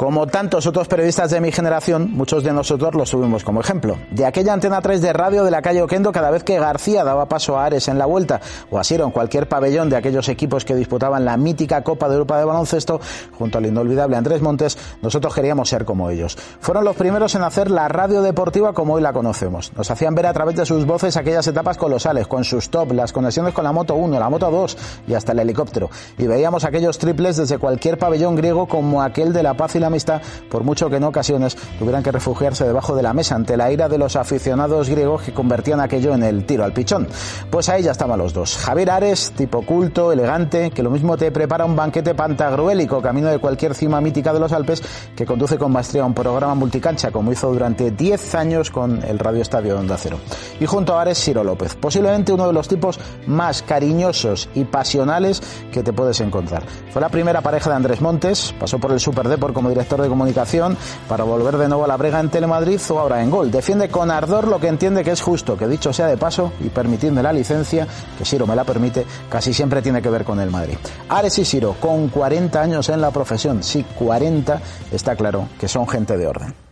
Como tantos otros periodistas de mi generación, muchos de nosotros los tuvimos como ejemplo. De aquella antena 3 de radio de la calle Oquendo, cada vez que García daba paso a Ares en la vuelta, o a Siro en cualquier pabellón de aquellos equipos que disputaban la mítica Copa de Europa de baloncesto, junto al inolvidable Andrés Montes, nosotros queríamos ser como ellos. Fueron los primeros en hacer la radio deportiva como hoy la conocemos. Nos hacían ver a través de sus voces aquellas etapas colosales, con sus top, las conexiones con la Moto 1, la Moto 2 y hasta el helicóptero. Y veíamos aquellos triples desde cualquier pabellón griego como aquel de la paz y la amistad, por mucho que en ocasiones tuvieran que refugiarse debajo de la mesa ante la ira de los aficionados griegos que convertían aquello en el tiro al pichón. Pues ahí ya estaban los dos. Javier Ares, tipo culto, elegante, que lo mismo te prepara un banquete pantagruélico camino de cualquier cima mítica de los Alpes, que conduce con maestría un programa multicancha, como hizo durante 10 años con el Radio Estadio Onda Cero. Y junto a Ares, Ciro López, posiblemente uno de los tipos más cariñosos y pasionales que te puedes encontrar. Fue la primera pareja de Andrés Montes, pasó por el Super Deport como director de comunicación para volver de nuevo a la brega en Telemadrid o ahora en Gol. Defiende con ardor lo que entiende que es justo, que dicho sea de paso, y permitidme la licencia, que Siro me la permite, casi siempre tiene que ver con el Madrid. Ares y Siro, con 40 años en la profesión, sí, 40, está claro que son gente de orden.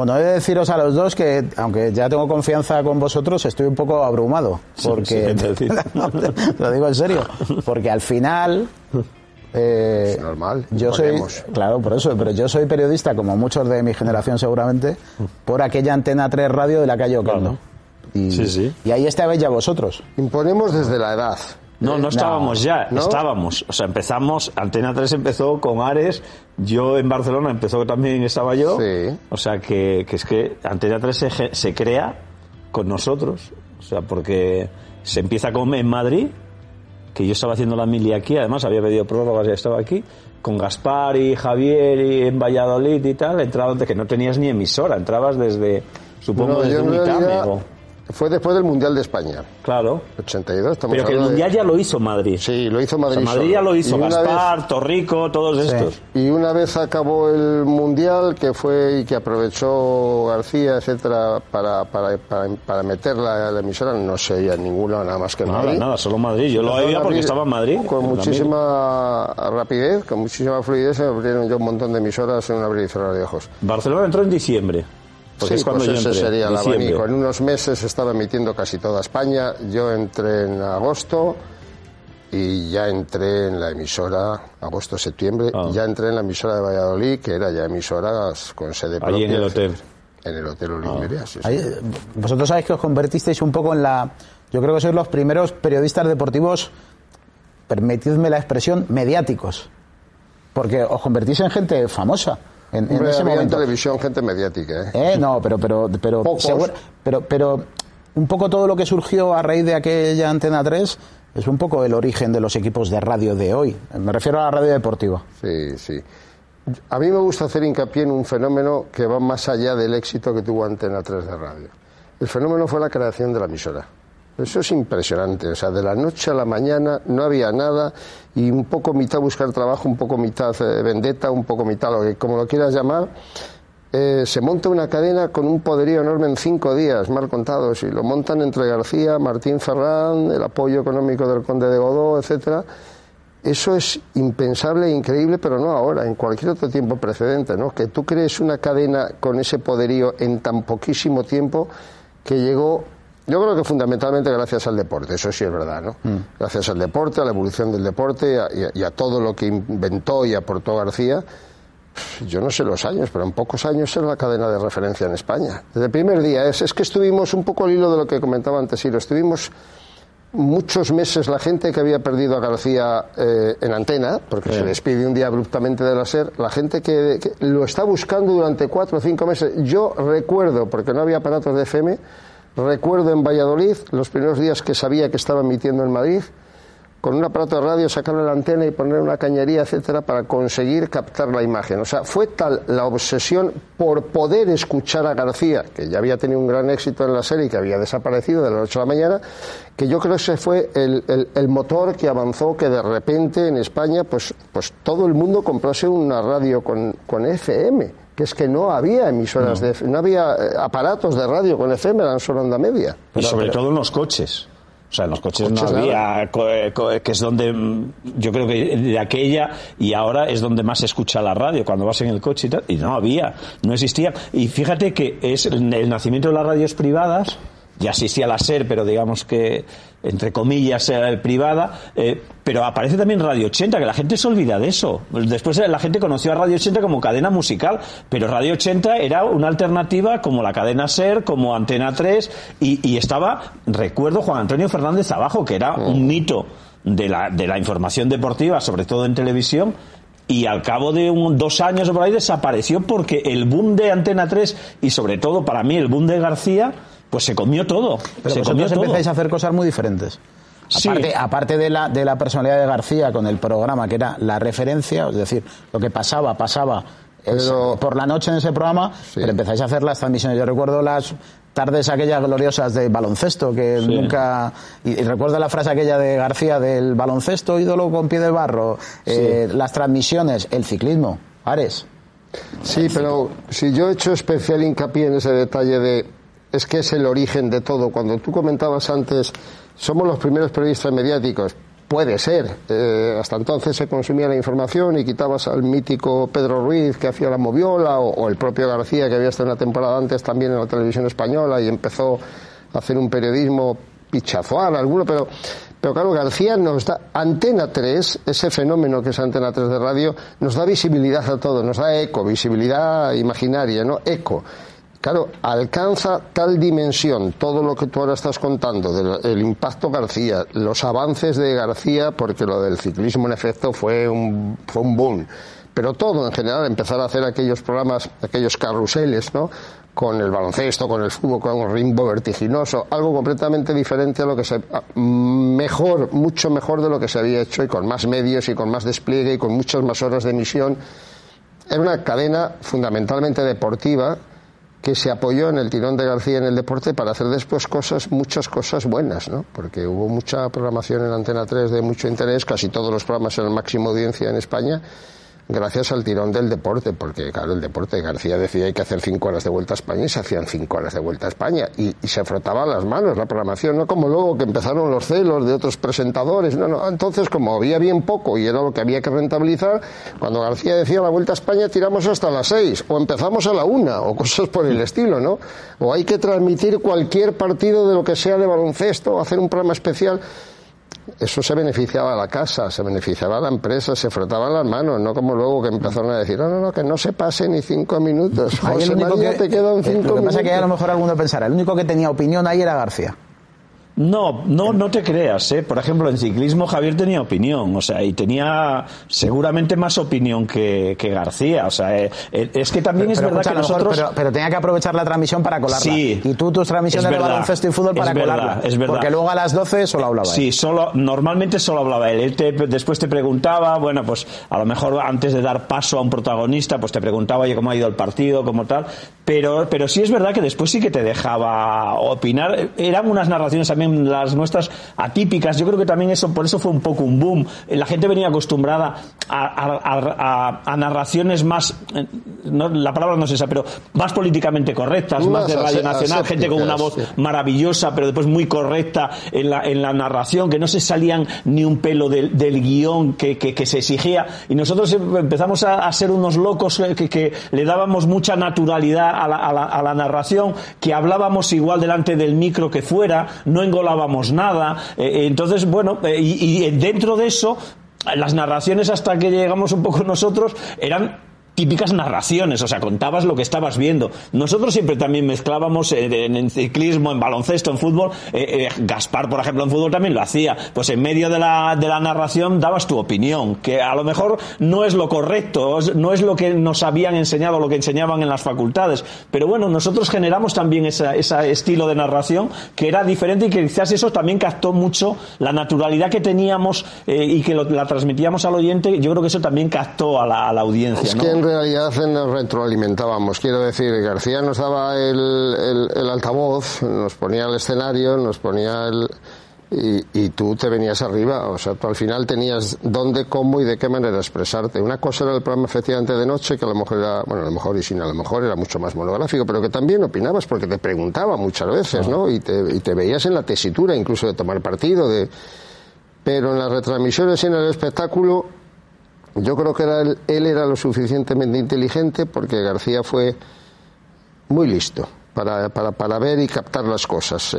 Bueno, he de deciros a los dos que, aunque ya tengo confianza con vosotros, estoy un poco abrumado. Porque. lo digo en serio. Porque al final. Eh, es normal. Yo soy, claro, por eso, pero yo soy periodista, como muchos de mi generación seguramente, por aquella antena 3 radio de la calle Oquendo. Y, Sí, sí. y ahí estabais ya vosotros. Imponemos desde la edad. No, no estábamos ya, ¿No? estábamos. O sea, empezamos, Antena 3 empezó con Ares, yo en Barcelona empezó también, estaba yo. Sí. O sea, que, que es que Antena 3 se, crea con nosotros. O sea, porque se empieza con en Madrid, que yo estaba haciendo la mili aquí, además había pedido prórrogas y estaba aquí, con Gaspar y Javier y en Valladolid y tal, entrabas de que no tenías ni emisora, entrabas desde, supongo, No, desde un. Fue después del Mundial de España, Claro. 82. Estamos Pero que el hablando de- Mundial ya lo hizo Madrid. Sí, lo hizo O sea, Madrid. Madrid ya lo hizo, Gaspar, vez- Torrico, todos estos. Y una vez acabó el mundial que fue y que aprovechó García, etcétera, para, para, para, para meter la, la emisora, no se oía ninguna nada más que Nada, Madrid. nada, solo Madrid. Yo lo oía porque estaba en Madrid. Con muchísima rapidez, con muchísima fluidez, se abrieron ya un montón de emisoras en un abrir y cerrar de ojos. Barcelona entró en diciembre. Porque sí, es cuando pues yo ese entré. sería el diciembre. abanico. En unos meses estaba emitiendo casi toda España. Yo entré en agosto y ya entré en la emisora, agosto-septiembre, Ah. ya entré en la emisora de Valladolid, que era ya emisora con sede propia. Allí en el hotel. En el Hotel Oliveria, sí, sí. Vosotros sabéis que os convertisteis un poco en la. Yo creo que sois los primeros periodistas deportivos, permitidme la expresión, mediáticos. Porque os convertís en gente famosa en, ese había en momento. televisión gente mediática, ¿eh? Eh, No, pero, pero, pero, seguro- pero, pero un poco todo lo que surgió a raíz de aquella Antena 3 es un poco el origen de los equipos de radio de hoy. Me refiero a la radio deportiva. Sí, sí. A mí me gusta hacer hincapié en un fenómeno que va más allá del éxito que tuvo Antena 3 de radio. El fenómeno fue la creación de la emisora. Eso es impresionante. O sea, de la noche a la mañana no había nada y un poco mitad buscar trabajo, un poco mitad eh, vendetta, un poco mitad, lo que, como lo quieras llamar. eh, se monta una cadena con un poderío enorme en cinco días, mal contados, y lo montan entre García, Martín Ferrán, el apoyo económico del conde de Godó, etcétera. Eso es impensable e increíble, pero no ahora, en cualquier otro tiempo precedente, ¿no? Que tú crees una cadena con ese poderío en tan poquísimo tiempo que llegó, yo creo que fundamentalmente gracias al deporte, eso sí es verdad, ¿no? Gracias al deporte, a la evolución del deporte y a, y a- y a todo lo que inventó y aportó García. Yo no sé los años, pero en pocos años era la cadena de referencia en España. Desde el primer día, es, es que estuvimos un poco al hilo de lo que comentaba antes, Siro, estuvimos muchos meses la gente que había perdido a García eh, en antena, porque se despide un día abruptamente de la SER, la gente que, que lo está buscando durante cuatro o cinco meses. Yo recuerdo, porque no había aparatos de FM, recuerdo en Valladolid los primeros días que sabía que estaba emitiendo en Madrid, con un aparato de radio sacarle la antena y poner una cañería, etcétera, para conseguir captar la imagen. O sea, fue tal la obsesión por poder escuchar a García, que ya había tenido un gran éxito en la serie y que había desaparecido de la noche a la mañana, que yo creo que ese fue el, el- el motor que avanzó que de repente en España, pues, pues todo el mundo comprase una radio con, con FM. Que es que no había emisoras de FM, no había eh, aparatos de radio con FM, eran solo onda media. Y sobre todo en los coches. O sea, en los coches, Coches no nada. había, co- eh, co- que es donde mm, yo creo que de aquella y ahora es donde más se escucha la radio, cuando vas en el coche y tal, y no había, no existía. Y fíjate que es el nacimiento de las radios privadas, ya existía la SER, pero digamos que, entre comillas, eh, privada, eh, pero aparece también Radio 80, que la gente se olvida de eso. Después la gente conoció a Radio 80 como cadena musical, pero Radio 80 era una alternativa como la cadena SER, como Antena 3, y, y estaba, recuerdo, Juan Antonio Fernández abajo, que era un mito de la, de la información deportiva, sobre todo en televisión, y al cabo de un- dos años o por ahí desapareció porque el boom de Antena 3 y sobre todo para mí el boom de García, pues se comió todo. Pero se comió vosotros todo. empezáis a hacer cosas muy diferentes. Sí. Aparte, aparte de, la, de la personalidad de García con el programa, que era la referencia, es decir, lo que pasaba, pasaba Pero- por la noche en ese programa, pero empezáis a hacer las transmisiones. Yo recuerdo las tardes aquellas gloriosas de baloncesto, que nunca... Y, y recuerdo la frase aquella de García del baloncesto, ídolo con pie de barro, eh, las transmisiones, el ciclismo, Ares. Sí, pero si yo he hecho especial hincapié en ese detalle de es que es el origen de todo. Cuando tú comentabas antes, somos los primeros periodistas mediáticos. Puede ser. Eh, hasta entonces se consumía la información y quitabas al mítico Pedro Ruiz que hacía la moviola o, el propio García que había estado una temporada antes también en la televisión española y empezó a hacer un periodismo pichazoar alguno, pero, pero claro, García nos da, Antena 3, ese fenómeno que es Antena 3 de radio, nos da visibilidad a todo, nos da eco, visibilidad imaginaria, ¿no? Eco. Claro, alcanza tal dimensión todo lo que tú ahora estás contando, del el impacto García, los avances de García, porque lo del ciclismo en efecto fue un, fue un boom. Pero todo en general, empezar a hacer aquellos programas, aquellos carruseles, ¿no? Con el baloncesto, con el fútbol, con un ritmo vertiginoso, algo completamente diferente a lo que se. mejor, mucho mejor de lo que se había hecho y con más medios y con más despliegue y con muchas más horas de emisión. Era una cadena fundamentalmente deportiva que se apoyó en el tirón de García en el deporte para hacer después cosas, muchas cosas buenas, ¿no? Porque hubo mucha programación en Antena 3 de mucho interés, casi todos los programas eran máxima audiencia en España, gracias al tirón del deporte, porque claro, el deporte, García decía hay que hacer cinco horas de vuelta a España y se hacían cinco horas de vuelta a España y, y se frotaba las manos la programación, no como luego que empezaron los celos de otros presentadores, no, no, entonces como había bien poco y era lo que había que rentabilizar, cuando García decía la vuelta a España tiramos hasta las seis o empezamos a la una o cosas por el estilo, ¿no? O hay que transmitir cualquier partido de lo que sea de baloncesto hacer un programa especial eso se beneficiaba a la casa, se beneficiaba a la empresa, se frotaban las manos, no como luego que empezaron a decir, no, no, no, que no se pase ni cinco minutos. Ahí el José único María, que- te quedan eh, cinco Lo que pasa es que a lo mejor alguno pensará, el único que tenía opinión ahí era García. No, no, no te creas, ¿eh? Por ejemplo, en ciclismo Javier tenía opinión, o sea, y tenía seguramente más opinión que, que García, o sea, eh, eh, es que también es Pero, verdad que mejor- nosotros... pero, pero tenía que aprovechar la transmisión para colarla. Sí. y tú tus transmisiones Es de baloncesto y fútbol para Es verdad, colarla. es verdad. Porque luego a las 12 solo hablaba él. Sí, solo, normalmente solo hablaba él. Él te- después te preguntaba, bueno, pues a lo mejor antes de dar paso a un protagonista, pues te preguntaba, oye, cómo ha ido el partido, cómo tal. Pero, pero sí es verdad que después sí que te dejaba opinar. Eran unas narraciones también las nuestras atípicas. Yo creo que también eso, por eso fue un poco un boom. La gente venía acostumbrada a, a- a- a narraciones más, eh, no, la palabra no es esa, pero más políticamente correctas, más, Más de Radio Nacional, gente con una voz maravillosa, pero después muy correcta en la, en la narración, que no se salían ni un pelo del, del guion que, que- que se exigía. Y nosotros empezamos a, ser unos locos eh, que, que le dábamos mucha naturalidad a la, la- a la narración, que hablábamos igual delante del micro que fuera, no engolábamos nada. Eh, eh, entonces, bueno, eh, y dentro de eso, las narraciones hasta que llegamos un poco nosotros eran típicas narraciones, o sea, contabas lo que estabas viendo. Nosotros siempre también mezclábamos en, ciclismo, en baloncesto, en fútbol. Eh, eh, Gaspar, por ejemplo, en fútbol también lo hacía. Pues en medio de la, de la narración dabas tu opinión, que a lo mejor no es lo correcto, no es lo que nos habían enseñado, lo que enseñaban en las facultades. Pero bueno, nosotros generamos también ese estilo de narración que era diferente y que quizás eso también captó mucho la naturalidad que teníamos eh, y que la transmitíamos al oyente. Yo creo que eso también captó a la, audiencia. Es en realidad nos retroalimentábamos. Quiero decir, García nos daba el, el altavoz, nos ponía el escenario, nos ponía el y, tú te venías arriba, o sea, tú al final tenías dónde, cómo y de qué manera expresarte. Una cosa era el programa efectivamente de noche, que a lo mejor era, bueno, a lo mejor y sin a lo mejor era mucho más monográfico, pero que también opinabas porque te preguntaba muchas veces, ¿no? Y te, y te veías en la tesitura incluso de tomar partido, de... Pero en las retransmisiones y en el espectáculo, yo creo que era él era lo suficientemente inteligente porque García fue muy listo para, para, para, ver y captar las cosas. Eh,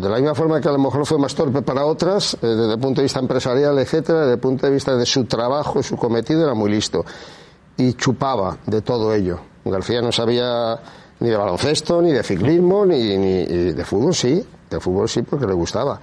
de la misma forma que a lo mejor fue más torpe para otras, eh, desde el punto de vista empresarial, etcétera, desde el punto de vista de su trabajo, su cometido, era muy listo. Y chupaba de todo ello. García no sabía ni de baloncesto, ni de ciclismo, ni, ni de fútbol sí, de fútbol sí porque le gustaba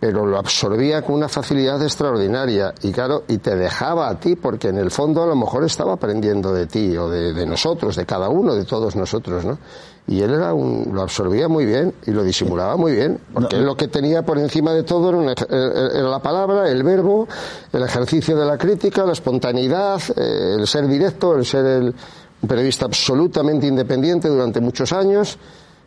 pero lo absorbía con una facilidad extraordinaria y claro, y te dejaba a ti porque en el fondo a lo mejor estaba aprendiendo de ti o de, de nosotros, de cada uno, de todos nosotros, ¿no? y él era un, lo absorbía muy bien y lo disimulaba muy bien, porque él lo que tenía por encima de todo era, la palabra, el verbo, el ejercicio de la crítica, la espontaneidad, eh, el ser directo, el ser el, un periodista absolutamente independiente durante muchos años.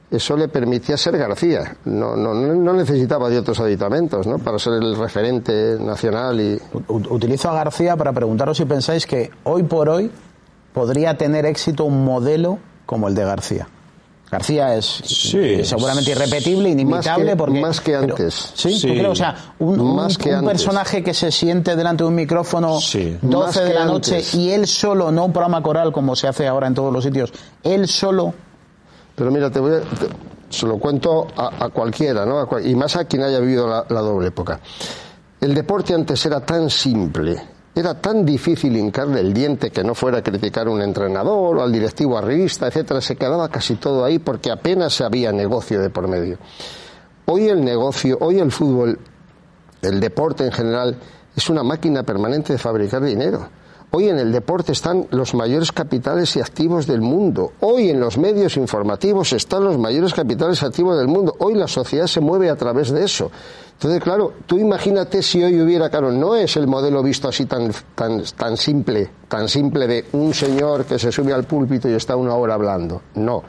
Eso le permitía ser García. No, no, no necesitaba de otros aditamentos ¿no? para ser el referente nacional. y Utilizo a García para preguntaros si pensáis que hoy por hoy podría tener éxito un modelo como el de García. García es seguramente irrepetible, inimitable. Más que, porque, más que antes. sí, o sea, un, personaje que se siente delante de un micrófono 12 de la noche y él solo, no un programa coral como se hace ahora en todos los sitios, él solo. Pero mira, te voy a, se lo cuento a, cualquiera, ¿no? y más a quien haya vivido la doble época. El deporte antes era tan simple era tan difícil hincarle el diente que no fuera a criticar a un entrenador o al directivo arribista, etcétera, se quedaba casi todo ahí porque apenas había negocio de por medio. Hoy el negocio, hoy el fútbol, el deporte en general, es una máquina permanente de fabricar dinero. Hoy en el deporte están los mayores capitales y activos del mundo. Hoy en los medios informativos están los mayores capitales y activos del mundo. Hoy la sociedad se mueve a través de eso. Entonces, claro, tú imagínate si hoy hubiera, claro, no es el modelo visto así tan, tan, tan simple, tan simple de un señor que se sube al púlpito y está una hora hablando. No.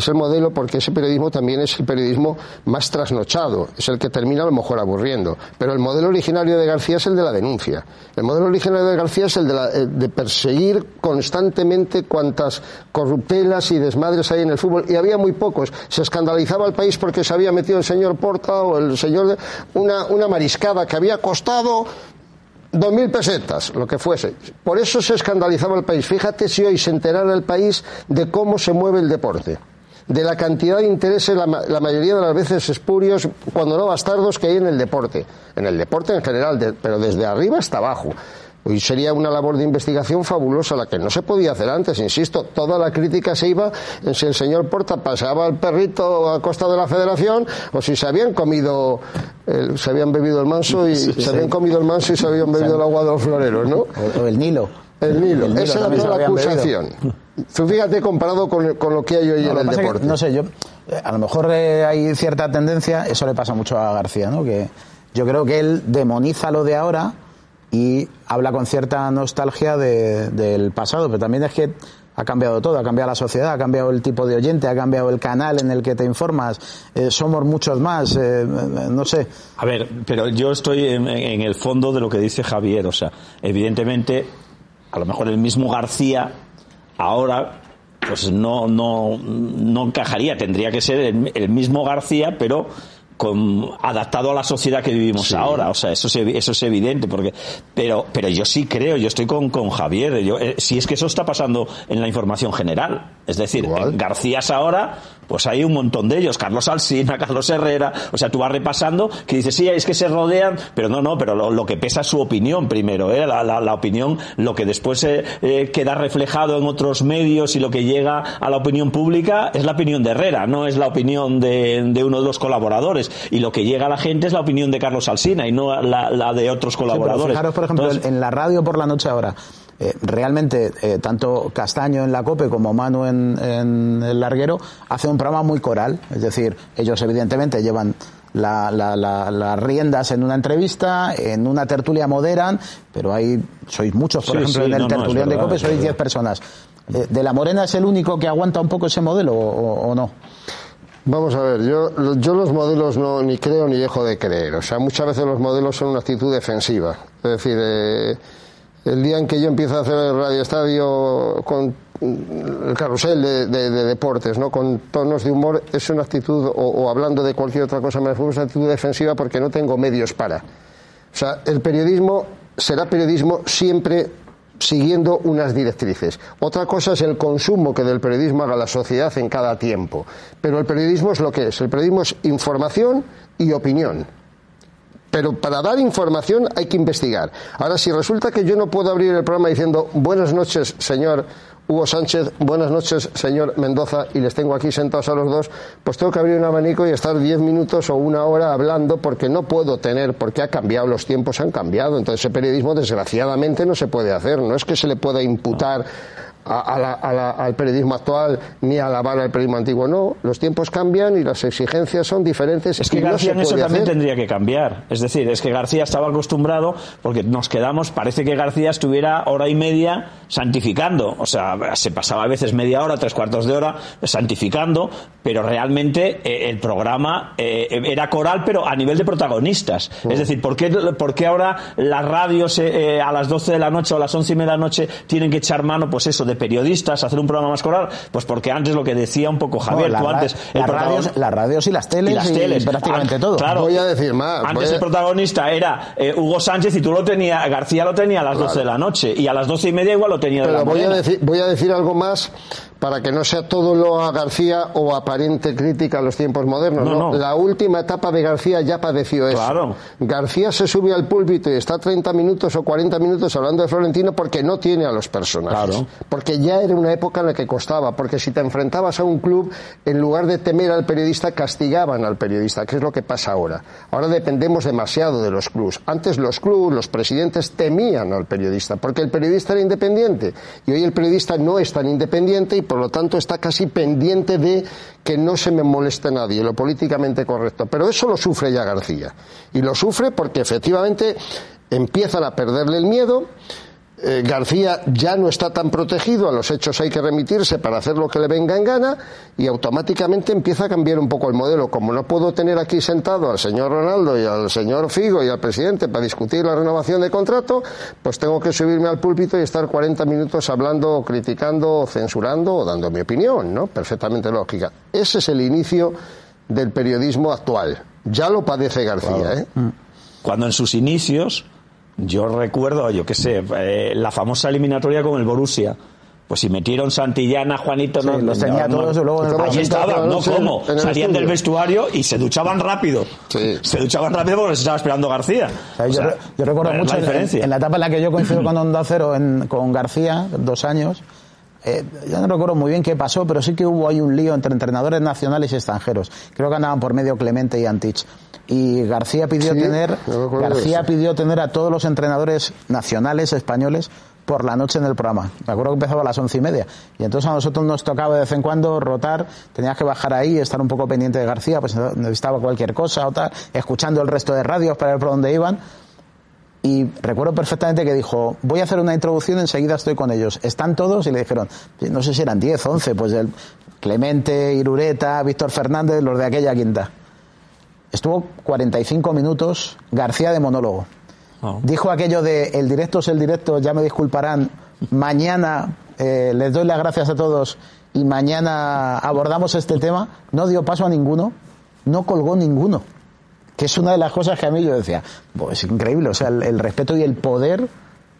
Es el modelo porque ese periodismo también es el periodismo más trasnochado, es el que termina a lo mejor aburriendo. Pero el modelo originario de García es el de la denuncia. El modelo originario de García es el de, eh, de perseguir constantemente cuantas corruptelas y desmadres hay en el fútbol. Y había muy pocos. Se escandalizaba el país porque se había metido el señor Porta o el señor de una, una mariscada que había costado dos mil pesetas, lo que fuese. Por eso se escandalizaba el país. Fíjate si hoy se enterara el país de cómo se mueve el deporte de la cantidad de intereses, la, mayoría de las veces espurios, cuando no bastardos, que hay en el deporte. En el deporte en general, pero desde arriba hasta abajo. Hoy sería una labor de investigación fabulosa, la que no se podía hacer antes, insisto. Toda la crítica se iba en si el señor Porta pasaba el perrito a costa de la federación o si se habían comido, se habían bebido el manso y se habían comido el manso y se habían bebido el agua de los floreros, ¿no? O el Nilo. El Nilo. Esa era toda la acusación. fíjate comparado con, lo que hay hoy en el deporte. no sé, yo, eh, a lo mejor eh, hay cierta tendencia, eso le pasa mucho a García, ¿no? Que yo creo que él demoniza lo de ahora y habla con cierta nostalgia del pasado, pero también es que ha cambiado todo, ha cambiado la sociedad, ha cambiado el tipo de oyente, ha cambiado el canal en el que te informas, eh, somos muchos más, no sé. A ver, pero yo estoy en, el fondo de lo que dice Javier, o sea, evidentemente, a lo mejor el mismo García ahora pues no, no, no encajaría, tendría que ser el, mismo García, pero con, adaptado a la sociedad que vivimos ahora. O sea, eso es, eso es evidente, porque, pero, pero yo sí creo, yo estoy con, con Javier, yo, eh, si es que eso está pasando en la información general. Es decir, García ahora, pues hay un montón de ellos, Carlos Alsina, Carlos Herrera, o sea, tú vas repasando, que dices, sí, es que se rodean, pero no, no, pero lo, que pesa es su opinión primero, ¿eh? la, la, opinión, lo que después eh, eh, queda reflejado en otros medios y lo que llega a la opinión pública es la opinión de Herrera, no es la opinión de, de uno de los colaboradores, y lo que llega a la gente es la opinión de Carlos Alsina y no la, la de otros colaboradores. fijaros, por ejemplo, en la radio por la noche ahora, eh, realmente eh, tanto Castaño en la COPE como Manu en, el Larguero hace un programa muy coral, es decir, ellos evidentemente llevan las riendas en una entrevista, en una tertulia moderan, pero hay, sois muchos, por ejemplo, en el tertulión de COPE sois 10 personas. Eh, ¿De la Morena es el único que aguanta un poco ese modelo o, no? Vamos a ver, yo, yo los modelos no ni creo ni dejo de creer. O sea, muchas veces los modelos son una actitud defensiva. Es decir, eh, el día en que yo empiezo a hacer el Radio Estadio con el carrusel de, deportes, ¿no? con tonos de humor, es una actitud, o, hablando de cualquier otra cosa, me es una actitud defensiva porque no tengo medios para. O sea, el periodismo será periodismo siempre siguiendo unas directrices. Otra cosa es el consumo que del periodismo haga la sociedad en cada tiempo. Pero el periodismo es lo que es. El periodismo es información y opinión. Pero para dar información hay que investigar. Ahora, si resulta que yo no puedo abrir el programa diciendo buenas noches, señor Hugo Sánchez, buenas noches, señor Mendoza, y les tengo aquí sentados a los dos, pues tengo que abrir un abanico y estar diez minutos o una hora hablando porque no puedo tener, porque ha cambiado, los tiempos han cambiado. Entonces, ese periodismo, desgraciadamente, no se puede hacer. No es que se le pueda imputar al periodismo actual ni alabar al periodismo antiguo. No, los tiempos cambian y las exigencias son diferentes. Es que García en eso también tendría que cambiar. Es decir, es que García estaba acostumbrado, porque nos quedamos, parece que García estuviera hora y media santificando. O sea, se pasaba a veces media hora, tres cuartos de hora santificando, pero realmente eh, el programa eh, era coral, pero a nivel de protagonistas. Es decir, ¿por qué, por qué ahora las radios eh, a las 12 de la noche o a las 11 y media de la noche tienen que echar mano, pues eso, de periodistas, hacer un programa más coral? Pues porque antes lo que decía un poco Javier, tú antes... las, radios, las radios y las teles y, las teles. prácticamente todo. Claro, voy a decir más. Antes el protagonista era eh, Hugo Sánchez y tú lo tenías, García lo tenía a las 12 de la noche y a las 12 y media igual lo tenía de Pero voy a, decir, voy a decir algo más para que no sea todo lo a García o aparente crítica a los tiempos modernos. No, La última etapa de García ya padeció eso. Claro. García se sube al púlpito y está 30 minutos o 40 minutos hablando de Florentino porque no tiene a los personajes. Claro. Porque ya era una época en la que costaba. Porque si te enfrentabas a un club, en lugar de temer al periodista, castigaban al periodista, que es lo que pasa ahora. Ahora dependemos demasiado de los clubs. Antes los clubs, los presidentes temían al periodista porque el periodista era independiente. Y hoy el periodista no es tan independiente y por lo tanto está casi pendiente de que no se me moleste nadie, lo políticamente correcto. Pero eso lo sufre ya García. Y lo sufre porque efectivamente empiezan a perderle el miedo eh, García ya no está tan protegido, a los hechos hay que remitirse para hacer lo que le venga en gana y automáticamente empieza a cambiar un poco el modelo. Como no puedo tener aquí sentado al señor Ronaldo y al señor Figo y al presidente para discutir la renovación de contrato, pues tengo que subirme al púlpito y estar 40 minutos hablando, criticando, censurando o dando mi opinión, ¿no? Perfectamente lógica. Ese es el inicio del periodismo actual. Ya lo padece García, ¿eh? Cuando en sus inicios yo recuerdo, yo qué sé, eh, la famosa eliminatoria con el Borussia. Pues si metieron Santillana, Juanito, no, los tenía todos luego en el estaban, ¿no? ¿Cómo? Salían del vestuario y se duchaban rápido. Se duchaban rápido porque se estaba esperando García. yo, recuerdo mucho en, la etapa en la que yo coincido con Onda Cero con García, dos años, eh, yo no recuerdo muy bien qué pasó, pero sí que hubo ahí un lío entre entrenadores nacionales y extranjeros. Creo que andaban por medio Clemente y Antich. Y García pidió tener, García pidió tener a todos los entrenadores nacionales españoles por la noche en el programa. Me acuerdo que empezaba a las once y media. Y entonces a nosotros nos tocaba de vez en cuando rotar, tenías que bajar ahí, estar un poco pendiente de García, pues necesitaba cualquier cosa o tal, escuchando el resto de radios para ver por dónde iban. Y recuerdo perfectamente que dijo, voy a hacer una introducción, enseguida estoy con ellos. ¿Están todos? Y le dijeron, no sé si eran 10, 11, pues el Clemente, Irureta, Víctor Fernández, los de aquella quinta. Estuvo 45 minutos García de monólogo. Oh. Dijo aquello de, el directo es el directo, ya me disculparán, mañana eh, les doy las gracias a todos y mañana abordamos este tema. No dio paso a ninguno, no colgó ninguno. Que es una de las cosas que a mí yo decía, pues es increíble, o sea, el, el respeto y el poder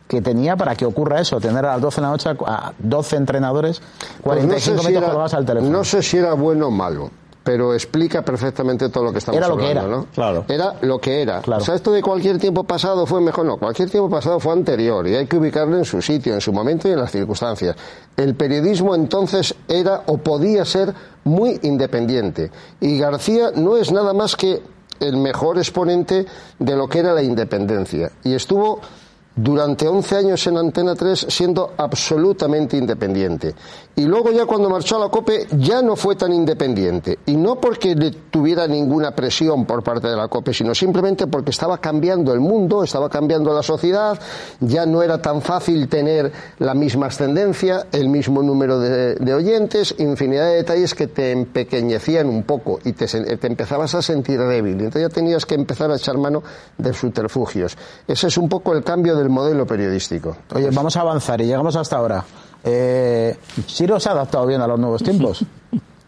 que tenía para que ocurra eso, tener a las 12 de la noche a 12 entrenadores, 45 Pues no sé si minutos al teléfono. No sé si era bueno o malo, pero explica perfectamente todo lo que estamos Era lo que era. ¿no? Claro. Era lo que era. Claro. O sea, esto de cualquier tiempo pasado fue mejor, no. Cualquier tiempo pasado fue anterior y hay que ubicarlo en su sitio, en su momento y en las circunstancias. El periodismo entonces era o podía ser muy independiente. Y García no es nada más que el mejor exponente de lo que era la independencia. Y estuvo durante 11 años en Antena 3 siendo absolutamente independiente. Y luego ya cuando marchó a la COPE ya no fue tan independiente. Y no porque le tuviera ninguna presión por parte de la COPE, sino simplemente porque estaba cambiando el mundo, estaba cambiando la sociedad, ya no era tan fácil tener la misma ascendencia, el mismo número de, de oyentes, infinidad de detalles que te empequeñecían un poco y te, te empezabas a sentir débil. Entonces ya tenías que empezar a echar mano de subterfugios. Ese es un poco el cambio del modelo periodístico. Oye, vamos a avanzar y llegamos hasta ahora. Eh, Siro se ha adaptado bien a los nuevos tiempos.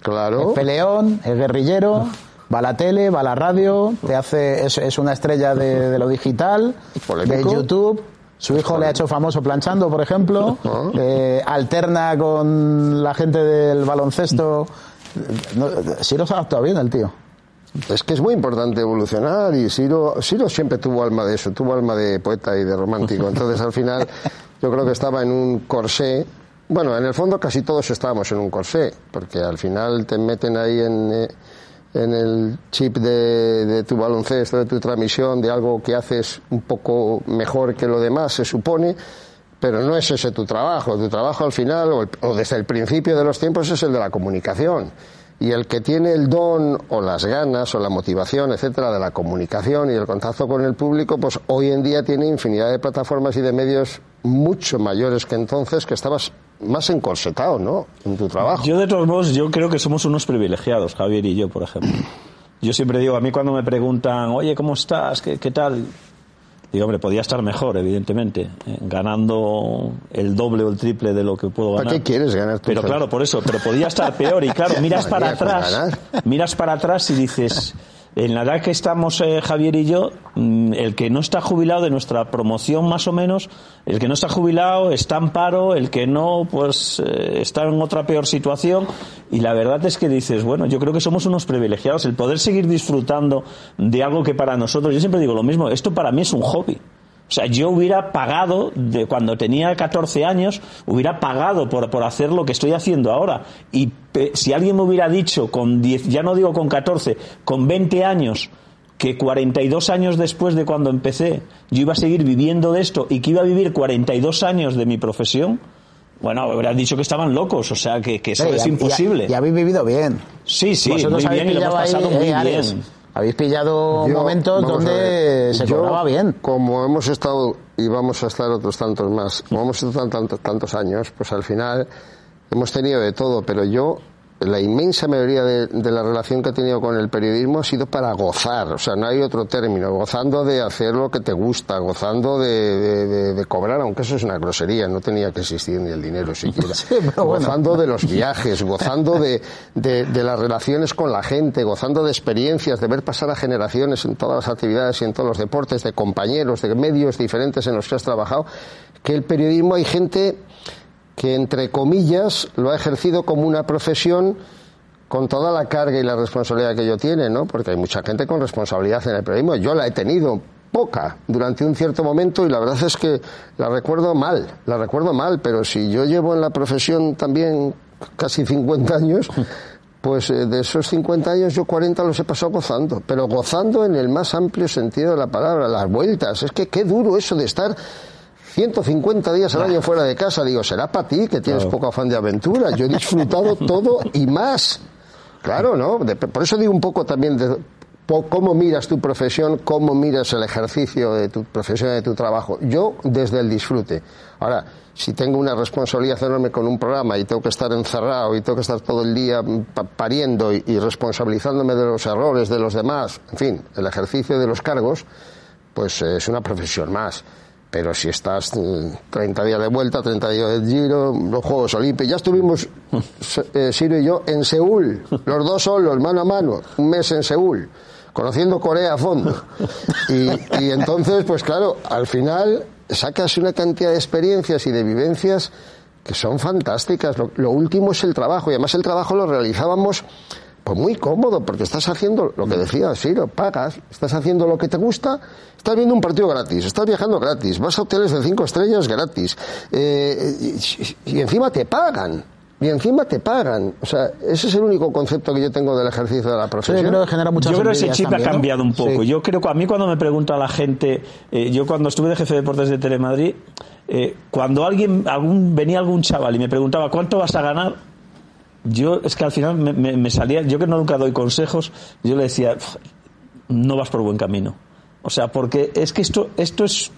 Claro. Es peleón, es guerrillero, va a la tele, va a la radio, te hace, es, es una estrella de, de lo digital, Polémico. de YouTube. Su hijo le ha hecho famoso planchando, por ejemplo. Ah. Eh, alterna con la gente del baloncesto. No, Siro se ha adaptado bien el tío. Es que es muy importante evolucionar y Siro, Siro siempre tuvo alma de eso, tuvo alma de poeta y de romántico. Entonces al final yo creo que estaba en un corsé. Bueno, en el fondo casi todos estábamos en un corsé, porque al final te meten ahí en, eh, en el chip de, de tu baloncesto, de tu transmisión, de algo que haces un poco mejor que lo demás, se supone. Pero no es ese tu trabajo. Tu trabajo al final, o, el- o desde el principio de los tiempos, es el de la comunicación. Y el que tiene el don o las ganas o la motivación, etcétera, de la comunicación y el contacto con el público, pues hoy en día tiene infinidad de plataformas y de medios mucho mayores que entonces, que estabas más encorsetado, ¿no? En tu trabajo. Yo, de todos modos, yo creo que somos unos privilegiados, Javier y yo, por ejemplo. Yo siempre digo, a mí cuando me preguntan, oye, ¿cómo estás? ¿Qué, qué tal? Digo, hombre, podía estar mejor, evidentemente, eh, ganando el doble o el triple de lo que puedo ¿Para ganar. qué quieres ganar tú? Pero claro, por eso, pero podía estar peor. Y claro, miras para atrás, miras para atrás y dices, en la edad que estamos eh, Javier y yo, mm, el que no está jubilado de nuestra promoción más o menos, el que no está jubilado está en paro, el que no, pues eh, está en otra peor situación. Y la verdad es que dices, bueno, yo creo que somos unos privilegiados. El poder seguir disfrutando de algo que para nosotros, yo siempre digo lo mismo, esto para mí es un hobby. O sea, yo hubiera pagado, de cuando tenía 14 años, hubiera pagado por, por hacer lo que estoy haciendo ahora. Y pe- si alguien me hubiera dicho con 10, ya no digo con 14, con 20 años, que 42 años después de cuando empecé, yo iba a seguir viviendo de esto y que iba a vivir 42 años de mi profesión, bueno, hubieran dicho que estaban locos, o sea, que, que eso es imposible. Y, habéis vivido bien. Sí, sí, Vosotros muy bien y lo hemos ahí, pasado muy eh, Ares, bien. Habéis pillado Yo- momentos donde se cobraba bien. Como hemos estado y vamos a estar otros tantos más, como hemos estado tantos, tantos años, pues al final hemos tenido de todo, pero yo la inmensa mayoría de, de la relación que he tenido con el periodismo ha sido para gozar, o sea, no hay otro término, gozando de hacer lo que te gusta, gozando de, de- de- de cobrar, aunque eso es una grosería, no tenía que existir ni el dinero siquiera, Sí, pero bueno. gozando de los viajes, gozando de las relaciones con la gente, gozando de experiencias, de ver pasar a generaciones en todas las actividades y en todos los deportes, de compañeros, de medios diferentes en los que has trabajado, que el periodismo hay gente que entre comillas lo ha ejercido como una profesión con toda la carga y la responsabilidad que ello tiene, ¿no? Porque hay mucha gente con responsabilidad en el periodismo. Yo la he tenido poca durante un cierto momento y la verdad es que la recuerdo mal, la recuerdo mal, pero si yo llevo en la profesión también casi 50 años, pues eh, de esos 50 años yo 40 los he pasado gozando, pero gozando en el más amplio sentido de la palabra, las vueltas. Es que qué duro eso de estar 150 días al año fuera de casa. Digo, será para ti que tienes poco afán de aventura. Yo he disfrutado todo y más. Claro, ¿no? De- por eso digo un poco también de po- cómo miras tu profesión, cómo miras el ejercicio de tu profesión, de tu trabajo. Yo desde el disfrute. Ahora, si tengo una responsabilidad enorme con un programa y tengo que estar encerrado y tengo que estar todo el día mm, pa- pariendo y, y responsabilizándome de los errores de los demás, en fin, el ejercicio de los cargos, pues eh, es una profesión más. Pero si estás eh, 30 días de vuelta, 30 días de giro, los Juegos Olímpicos, ya estuvimos, eh, Siro y yo, en Seúl, los dos solos, mano a mano, un mes en Seúl, conociendo Corea a fondo. Y, y entonces, pues claro, al final sacas una cantidad de experiencias y de vivencias que son fantásticas. Lo, lo último es el trabajo y además el trabajo lo realizábamos pues muy cómodo, porque estás haciendo lo que decía sí, lo pagas, estás haciendo lo que te gusta, estás viendo un partido gratis, estás viajando gratis, vas a hoteles de cinco estrellas gratis, eh, y, y encima te pagan. Y encima te pagan. O sea, ese es el único concepto que yo tengo del ejercicio de la Sí, profesión. yo creo que genera muchas Yo creo que ese chip también, ha ¿no? cambiado un poco. Sí. Yo creo que a mí cuando me pregunta la gente, eh, yo cuando estuve de jefe de deportes de Telemadrid, eh, cuando alguien, algún, venía algún chaval y me preguntaba cuánto vas a ganar, yo es que al final me, me- me salía, yo que no nunca doy consejos, yo le decía, "Pf, no vas por buen camino. O sea, porque es que esto, esto es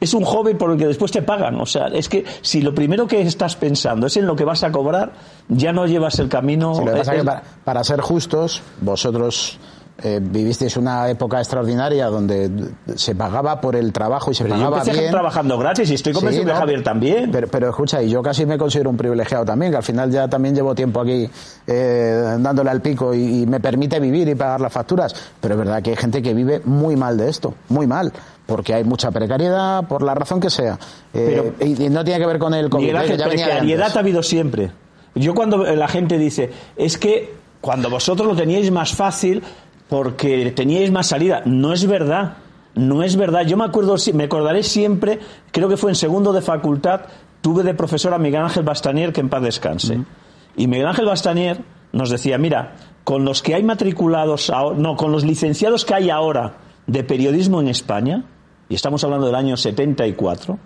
es un hobby por el que después te pagan. O sea, es que si lo primero que estás pensando es en lo que vas a cobrar, ya no llevas el camino. Sí, lo que pasa es el- que para, para ser justos, vosotros eh, vivisteis una época extraordinaria donde se pagaba por el trabajo y se Pero yo pagaba empecé bien. trabajando gratis y estoy convencido Sí. Javier también. Pero, pero escucha, y yo casi me considero un privilegiado también, que al final ya también llevo tiempo aquí eh, dándole al pico y, y me permite vivir y pagar las facturas. Pero es verdad que hay gente que vive muy mal de esto, muy mal. Porque hay mucha precariedad, por la razón que sea. Eh, y, y no tiene que ver con el COVID. Eh, que ya precariedad ha habido siempre. Yo cuando la gente dice, es que cuando vosotros lo teníais más fácil porque teníais más salida, no es verdad. No es verdad. Yo me acuerdo, me acordaré siempre, creo que fue en segundo de facultad, tuve de profesor a Miguel Ángel Bastanier, que en paz descanse. Y Miguel Ángel Bastanier nos decía, mira, con los que hay matriculados, ahora- no, con los licenciados que hay ahora de periodismo en España, y estamos hablando del año 74,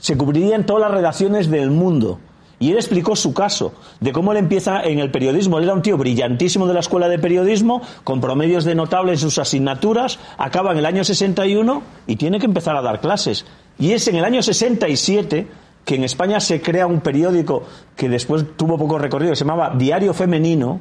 se cubrirían todas las redacciones del mundo. Y él explicó su caso, de cómo él empieza en el periodismo. Él era un tío brillantísimo de la escuela de periodismo, con promedios de notable en sus asignaturas, acaba en el año 61 y tiene que empezar a dar clases. Y es en el año 67 que en España se crea un periódico que después tuvo poco recorrido, que se llamaba Diario Femenino,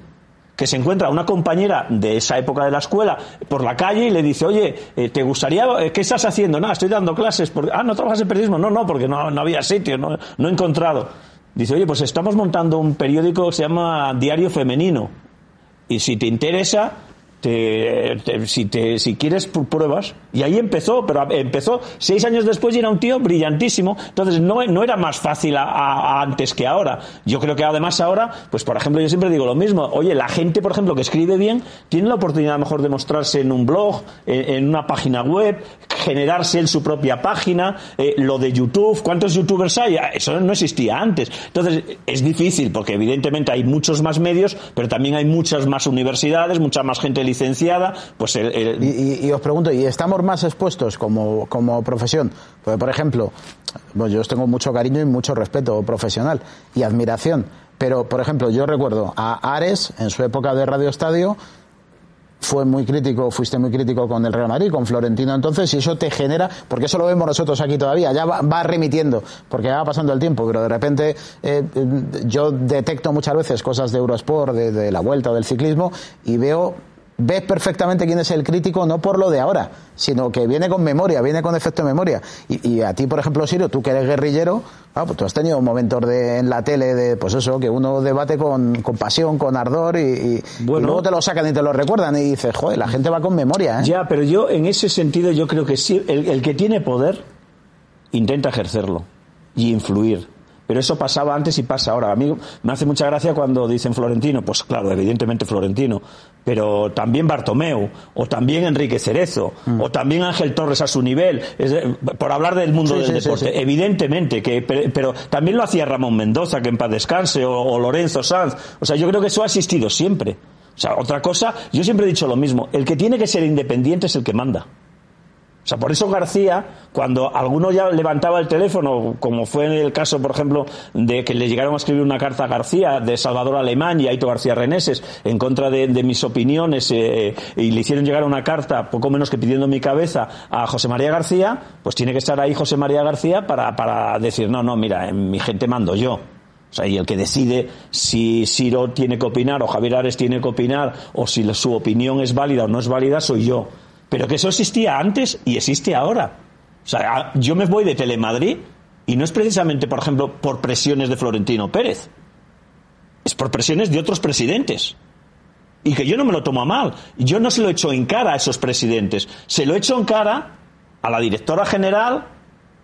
que se encuentra una compañera de esa época de la escuela por la calle y le dice, oye, eh, ¿te gustaría, eh, qué estás haciendo? Nada, estoy dando clases. Porque, ah, ¿no trabajas en periodismo? No, no, porque no, no había sitio, no, no he encontrado. Dice, oye, pues estamos montando un periódico que se llama Diario Femenino. Y si te interesa, te- si, te, si quieres pruebas. Y ahí empezó, pero empezó seis años después y era un tío brillantísimo. Entonces no, no era más fácil antes que ahora. Yo creo que además ahora, pues por ejemplo, yo siempre digo lo mismo. Oye, la gente, por ejemplo, que escribe bien, tiene la oportunidad mejor de mostrarse en un blog, en, en una página web, generarse él su propia página, eh, lo de YouTube. ¿Cuántos youtubers hay? Eso no existía antes. Entonces es difícil porque evidentemente hay muchos más medios, pero también hay muchas más universidades, mucha más gente licenciada. Pues el- Y, os pregunto, ¿y estamos más expuestos como, como profesión? Pues, por ejemplo, yo os tengo mucho cariño y mucho respeto profesional y admiración. Pero, por ejemplo, yo recuerdo a Ares, en su época de Radio Estadio, fue muy crítico, fuiste muy crítico con el Real Madrid, con Florentino entonces, y eso te genera, porque eso lo vemos nosotros aquí todavía, ya va, remitiendo, porque va pasando el tiempo, pero de repente eh, yo detecto muchas veces cosas de Eurosport, de, de la vuelta del ciclismo, y veo, ves perfectamente quién es el crítico, no por lo de ahora, sino que viene con memoria, viene con efecto de memoria. Y, y a ti, por ejemplo, Sirio, tú que eres guerrillero, ah, pues tú has tenido momentos de, en la tele de, pues eso, que uno debate con, con pasión, con ardor, y, y- y Bueno. luego te lo sacan y te lo recuerdan, y dices, joder, la gente va con memoria, ¿eh? Ya, pero yo en ese sentido yo creo que sí, el, el que tiene poder intenta ejercerlo y influir. Pero eso pasaba antes y pasa ahora. A mí me hace mucha gracia cuando dicen Florentino, pues claro, evidentemente Florentino, pero también Bartomeu, o también Enrique Cerezo, o también Ángel Torres a su nivel, es de- por hablar del mundo Sí, del sí, deporte. sí. Evidentemente, que, pero, pero también lo hacía Ramón Mendoza, que en paz descanse, o, o Lorenzo Sanz. O sea, yo creo que eso ha existido siempre. O sea, otra cosa, yo siempre he dicho lo mismo, el que tiene que ser independiente es el que manda. O sea, por eso García, cuando alguno ya levantaba el teléfono, como fue en el caso, por ejemplo, de que le llegaron a escribir una carta a García de Salvador Alemán y Aito García Reneses en contra de, mis opiniones eh, y le hicieron llegar una carta, poco menos que pidiendo mi cabeza, a José María García, pues tiene que estar ahí José María García para, para decir, no, no, mira, mi gente mando yo. O sea, y el que decide si Siro tiene que opinar o Javier Ares tiene que opinar o si su opinión es válida o no es válida soy yo. Pero que eso existía antes y existe ahora. O sea, a- yo me voy de Telemadrid y no es precisamente, por ejemplo, por presiones de Florentino Pérez. Es por presiones de otros presidentes. Y que yo no me lo tomo a mal. Yo no se lo he hecho en cara a esos presidentes. Se lo he hecho en cara a la directora general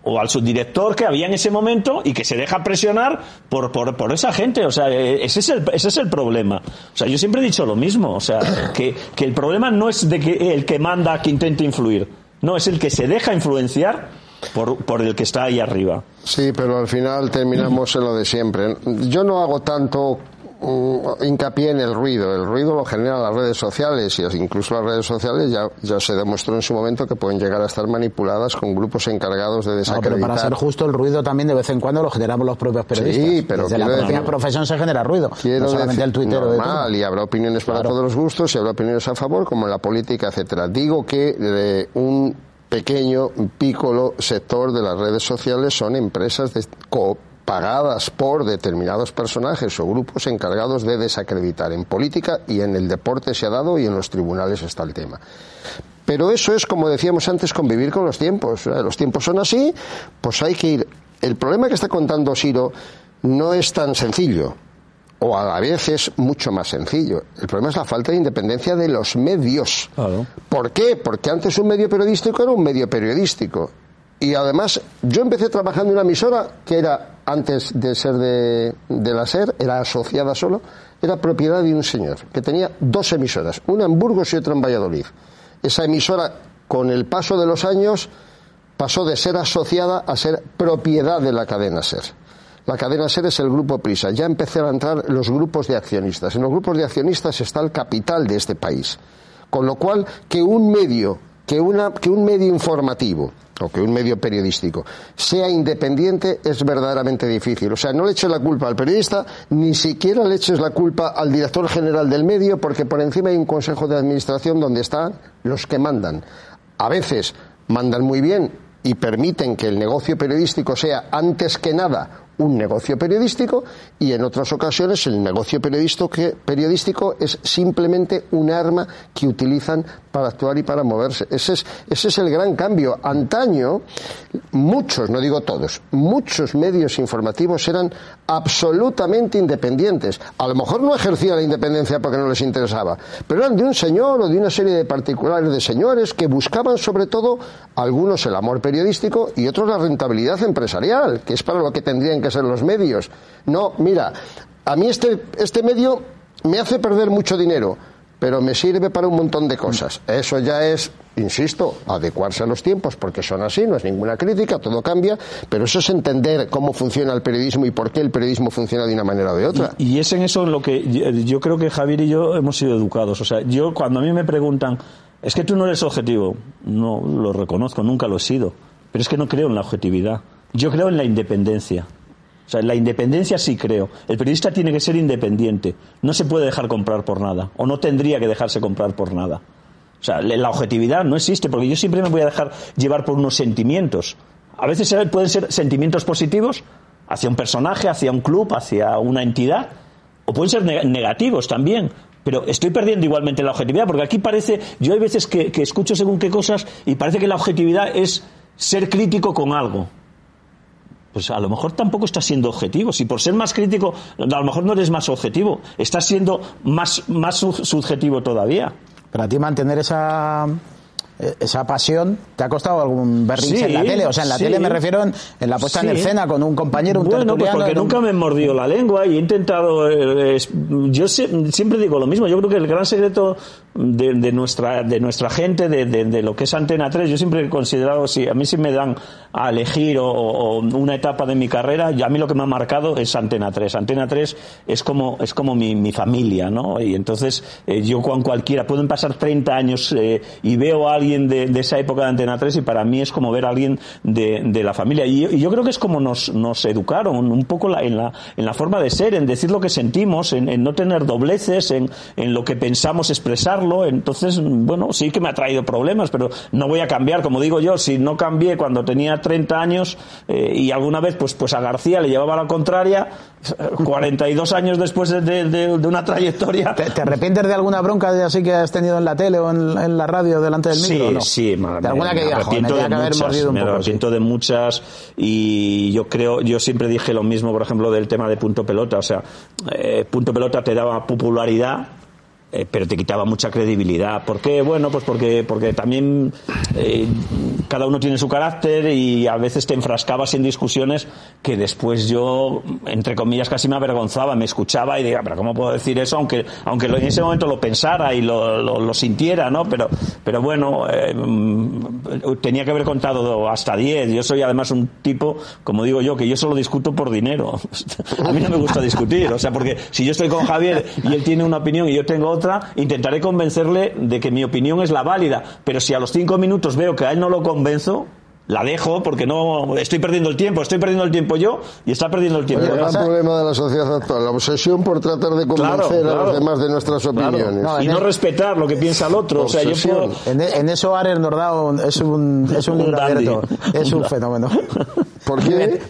o al subdirector que había en ese momento y que se deja presionar por, por, por esa gente. O sea, eh, ese es, el, ese es el problema. O sea, yo siempre he dicho lo mismo. O sea, que, que el problema no es de que el que manda que intente influir. No, es el que se deja influenciar por, por el que está ahí arriba. Sí, pero al final terminamos en lo de siempre. Yo no hago tanto mm, hincapié en el ruido. El ruido lo generan las redes sociales y incluso las redes sociales ya, ya se demostró en su momento que pueden llegar a estar manipuladas con grupos encargados de No, desacreditar. pero para ser justo, el ruido también de vez en cuando lo generamos los propios periodistas. Sí, pero Desde la propia profesión se genera ruido. Quiero no solamente el tuitero de normal, turno. y habrá opiniones para Claro. todos los gustos y habrá opiniones a favor, como en la política, etcétera. Digo que eh, un pequeño, pícolo sector de las redes sociales son empresas de- co- pagadas por determinados personajes o grupos encargados de desacreditar. En política y en el deporte se ha dado y en los tribunales está el tema. Pero eso es, como decíamos antes, convivir con los tiempos. ¿eh? Los tiempos son así, pues hay que ir. El problema que está contando Siro no es tan sencillo, o a la vez es mucho más sencillo. El problema es la falta de independencia de los medios. Claro. ¿Por qué? Porque antes un medio periodístico era un medio periodístico. Y además, yo empecé trabajando en una emisora que era, antes de ser de, la SER, era asociada solo, era propiedad de un señor que tenía dos emisoras, una en Burgos y otra en Valladolid. Esa emisora, con el paso de los años, pasó de ser asociada a ser propiedad de la cadena SER. La cadena SER es el grupo Prisa. Ya empezaron a entrar los grupos de accionistas. En los grupos de accionistas está el capital de este país. Con lo cual, que un medio, que, una, que un medio informativo o que un medio periodístico sea independiente es verdaderamente difícil. O sea, no le eches la culpa al periodista, ni siquiera le eches la culpa al director general del medio, porque por encima hay un consejo de administración donde están los que mandan. A veces mandan muy bien y permiten que el negocio periodístico sea antes que nada un negocio periodístico y en otras ocasiones el negocio periodístico, es simplemente un arma que utilizan para actuar y para moverse. Ese es, ese es el gran cambio. Antaño, muchos, no digo todos, muchos medios informativos eran absolutamente independientes. A lo mejor no ejercían la independencia porque no les interesaba, pero eran de un señor o de una serie de particulares de señores que buscaban sobre todo algunos el amor periodístico y otros la rentabilidad empresarial, que es para lo que tendrían que ser los medios. No, mira, a mí este, este medio me hace perder mucho dinero, pero me sirve para un montón de cosas. Eso ya es, insisto, adecuarse a los tiempos, porque son así, no es ninguna crítica, todo cambia, pero eso es entender cómo funciona el periodismo y por qué el periodismo funciona de una manera o de otra. Y es en eso en lo que yo creo que Javier y yo hemos sido educados. O sea, yo cuando a mí me preguntan, es que tú no eres objetivo, no lo reconozco, nunca lo he sido. Pero es que no creo en la objetividad. Yo creo en la independencia. O sea, la independencia sí creo. El periodista tiene que ser independiente. No se puede dejar comprar por nada. O no tendría que dejarse comprar por nada. O sea, la objetividad no existe, porque yo siempre me voy a dejar llevar por unos sentimientos. A veces pueden ser sentimientos positivos hacia un personaje, hacia un club, hacia una entidad, o pueden ser neg- negativos también. Pero estoy perdiendo igualmente la objetividad, porque aquí parece, yo hay veces que, que escucho según qué cosas y parece que la objetividad es ser crítico con algo. Pues a lo mejor tampoco estás siendo objetivo. Si por ser más crítico, a lo mejor no eres más objetivo, estás siendo más, más su- subjetivo todavía. Pero a ti mantener esa esa pasión, ¿te ha costado algún berrinche Sí, en la tele? O sea, en la sí. tele me refiero en, en la puesta en Sí. escena con un compañero, un Bueno, pues porque en un- nunca me he mordido la lengua y he intentado. eh, es- yo se- siempre digo lo mismo. Yo creo que el gran secreto de, de nuestra de nuestra gente, de, de- de lo que es Antena 3, yo siempre he considerado, si a mí si me dan a elegir o, o una etapa de mi carrera, y a mí lo que me ha marcado es Antena 3. Antena 3 es como es como mi, mi familia, ¿no? Y entonces eh, yo con cualquiera pueden pasar 30 años eh, y veo a alguien de, esa época de Antena 3 y para mí es como ver a alguien de, la familia. Y, yo- creo que es como nos, educaron un poco en, la, forma de ser, en decir lo que sentimos, en, no tener dobleces, en, en lo que pensamos expresarlo. Entonces, bueno, sí que me ha traído problemas, pero no voy a cambiar, como digo yo, si no cambié cuando tenía 30 años eh, y alguna vez pues, pues a García le llevaba la contraria, 42 años después de, de- una trayectoria. ¿Te, te arrepientes de alguna bronca de así que has tenido en la tele o en, en la radio delante del micro? Sí, no? sí, De alguna me, que digas, me arrepiento de que haber muchas, un me poco. sí. arrepiento de muchas y yo creo, yo siempre dije lo mismo, por ejemplo, del tema de punto pelota, o sea, eh, punto pelota te daba popularidad eh, pero te quitaba mucha credibilidad. ¿Por qué? Bueno, pues porque, porque también eh, cada uno tiene su carácter y a veces te enfrascabas en discusiones que después yo, entre comillas, casi me avergonzaba, me escuchaba y diga, pero ¿cómo puedo decir eso? Aunque, aunque en ese momento lo pensara y lo, lo, sintiera, ¿no? Pero, pero bueno, eh, mm, tenía que haber contado hasta 10. Yo soy además un tipo, como digo yo, que yo solo discuto por dinero. a mí no me gusta discutir, o sea, porque si yo estoy con Javier y él tiene una opinión y yo tengo otra, intentaré convencerle de que mi opinión es la válida. Pero si a los cinco minutos veo que a él no lo convenzo, la dejo porque no estoy perdiendo el tiempo, estoy perdiendo el tiempo yo y está perdiendo el tiempo. el gran problema de la sociedad actual, la obsesión por tratar de convencer a los demás de nuestras opiniones. y no respetar lo que piensa el otro. O sea, yo en, eso Ares Nordao es un, es un, libro abierto, es un fenómeno. ¿Por qué?